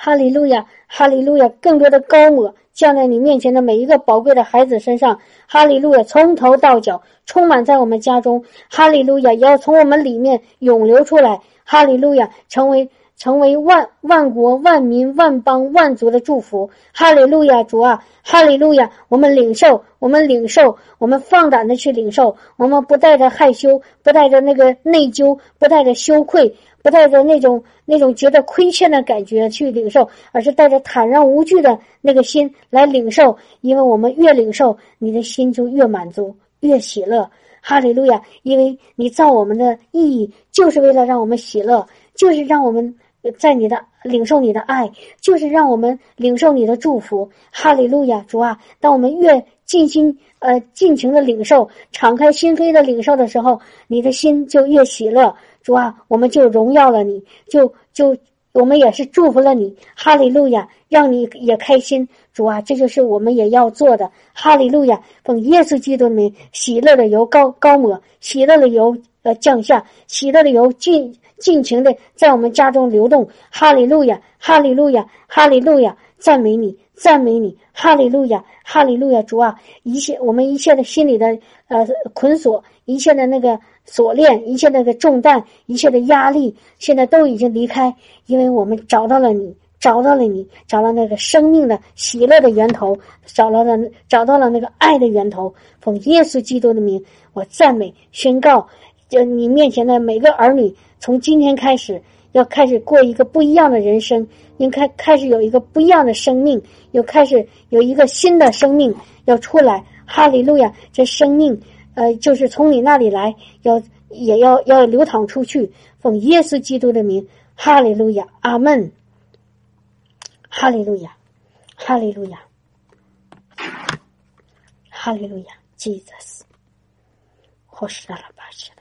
哈利路亚，哈利路亚，更多的高抹降在你面前的每一个宝贵的孩子身上。哈利路亚，从头到脚充满在我们家中。哈利路亚，也要从我们里面涌流出来。哈利路亚，成为。成为万万国万民万邦万族的祝福，哈利路亚，主啊，哈利路亚！我们领受，我们领受，我们放胆的去领受，我们不带着害羞，不带着那个内疚，不带着羞愧，带着那种那种觉得亏欠的感觉去领受，而是带着坦然无惧的那个心来领受，因为我们越领受，你的心就越满足，越喜乐，哈利路亚！因为你造我们的意义就是为了让我们喜乐，就是让我们。在你的领受你的爱，就是让我们领受你的祝福。哈利路亚，主啊！当我们越尽心呃尽情的领受，敞开心扉的领受的时候，你的心就越喜乐。主啊，我们就荣耀了你，就就我们也是祝福了你。哈利路亚，让你也开心。主啊，这就是我们也要做的。哈利路亚，奉耶稣基督的名，喜乐的油高高抹，喜乐的油呃降下，喜乐的油尽。尽情的在我们家中流动，哈利路亚，哈利路亚，哈利路亚，赞美你，赞美你，哈利路亚，哈利路亚，主啊，一切我们一切的心里的呃捆锁，一切的那个锁链，一切那个重担，一切的压力，现在都已经离开，因为我们找到了你，找到了你，找到那个生命的喜乐的源头，找到了找到了那个爱的源头，奉耶稣基督的名，我赞美宣告，就你面前的每个儿女。从今天开始，要开始过一个不一样的人生，应开开始有一个不一样的生命，又开始有一个新的生命要出来。哈利路亚！这生命，呃，就是从你那里来，要也要要流淌出去。奉耶稣基督的名，哈利路亚，阿门。哈利路亚，哈利路亚，哈利路亚，Jesus，我是阿拉巴神。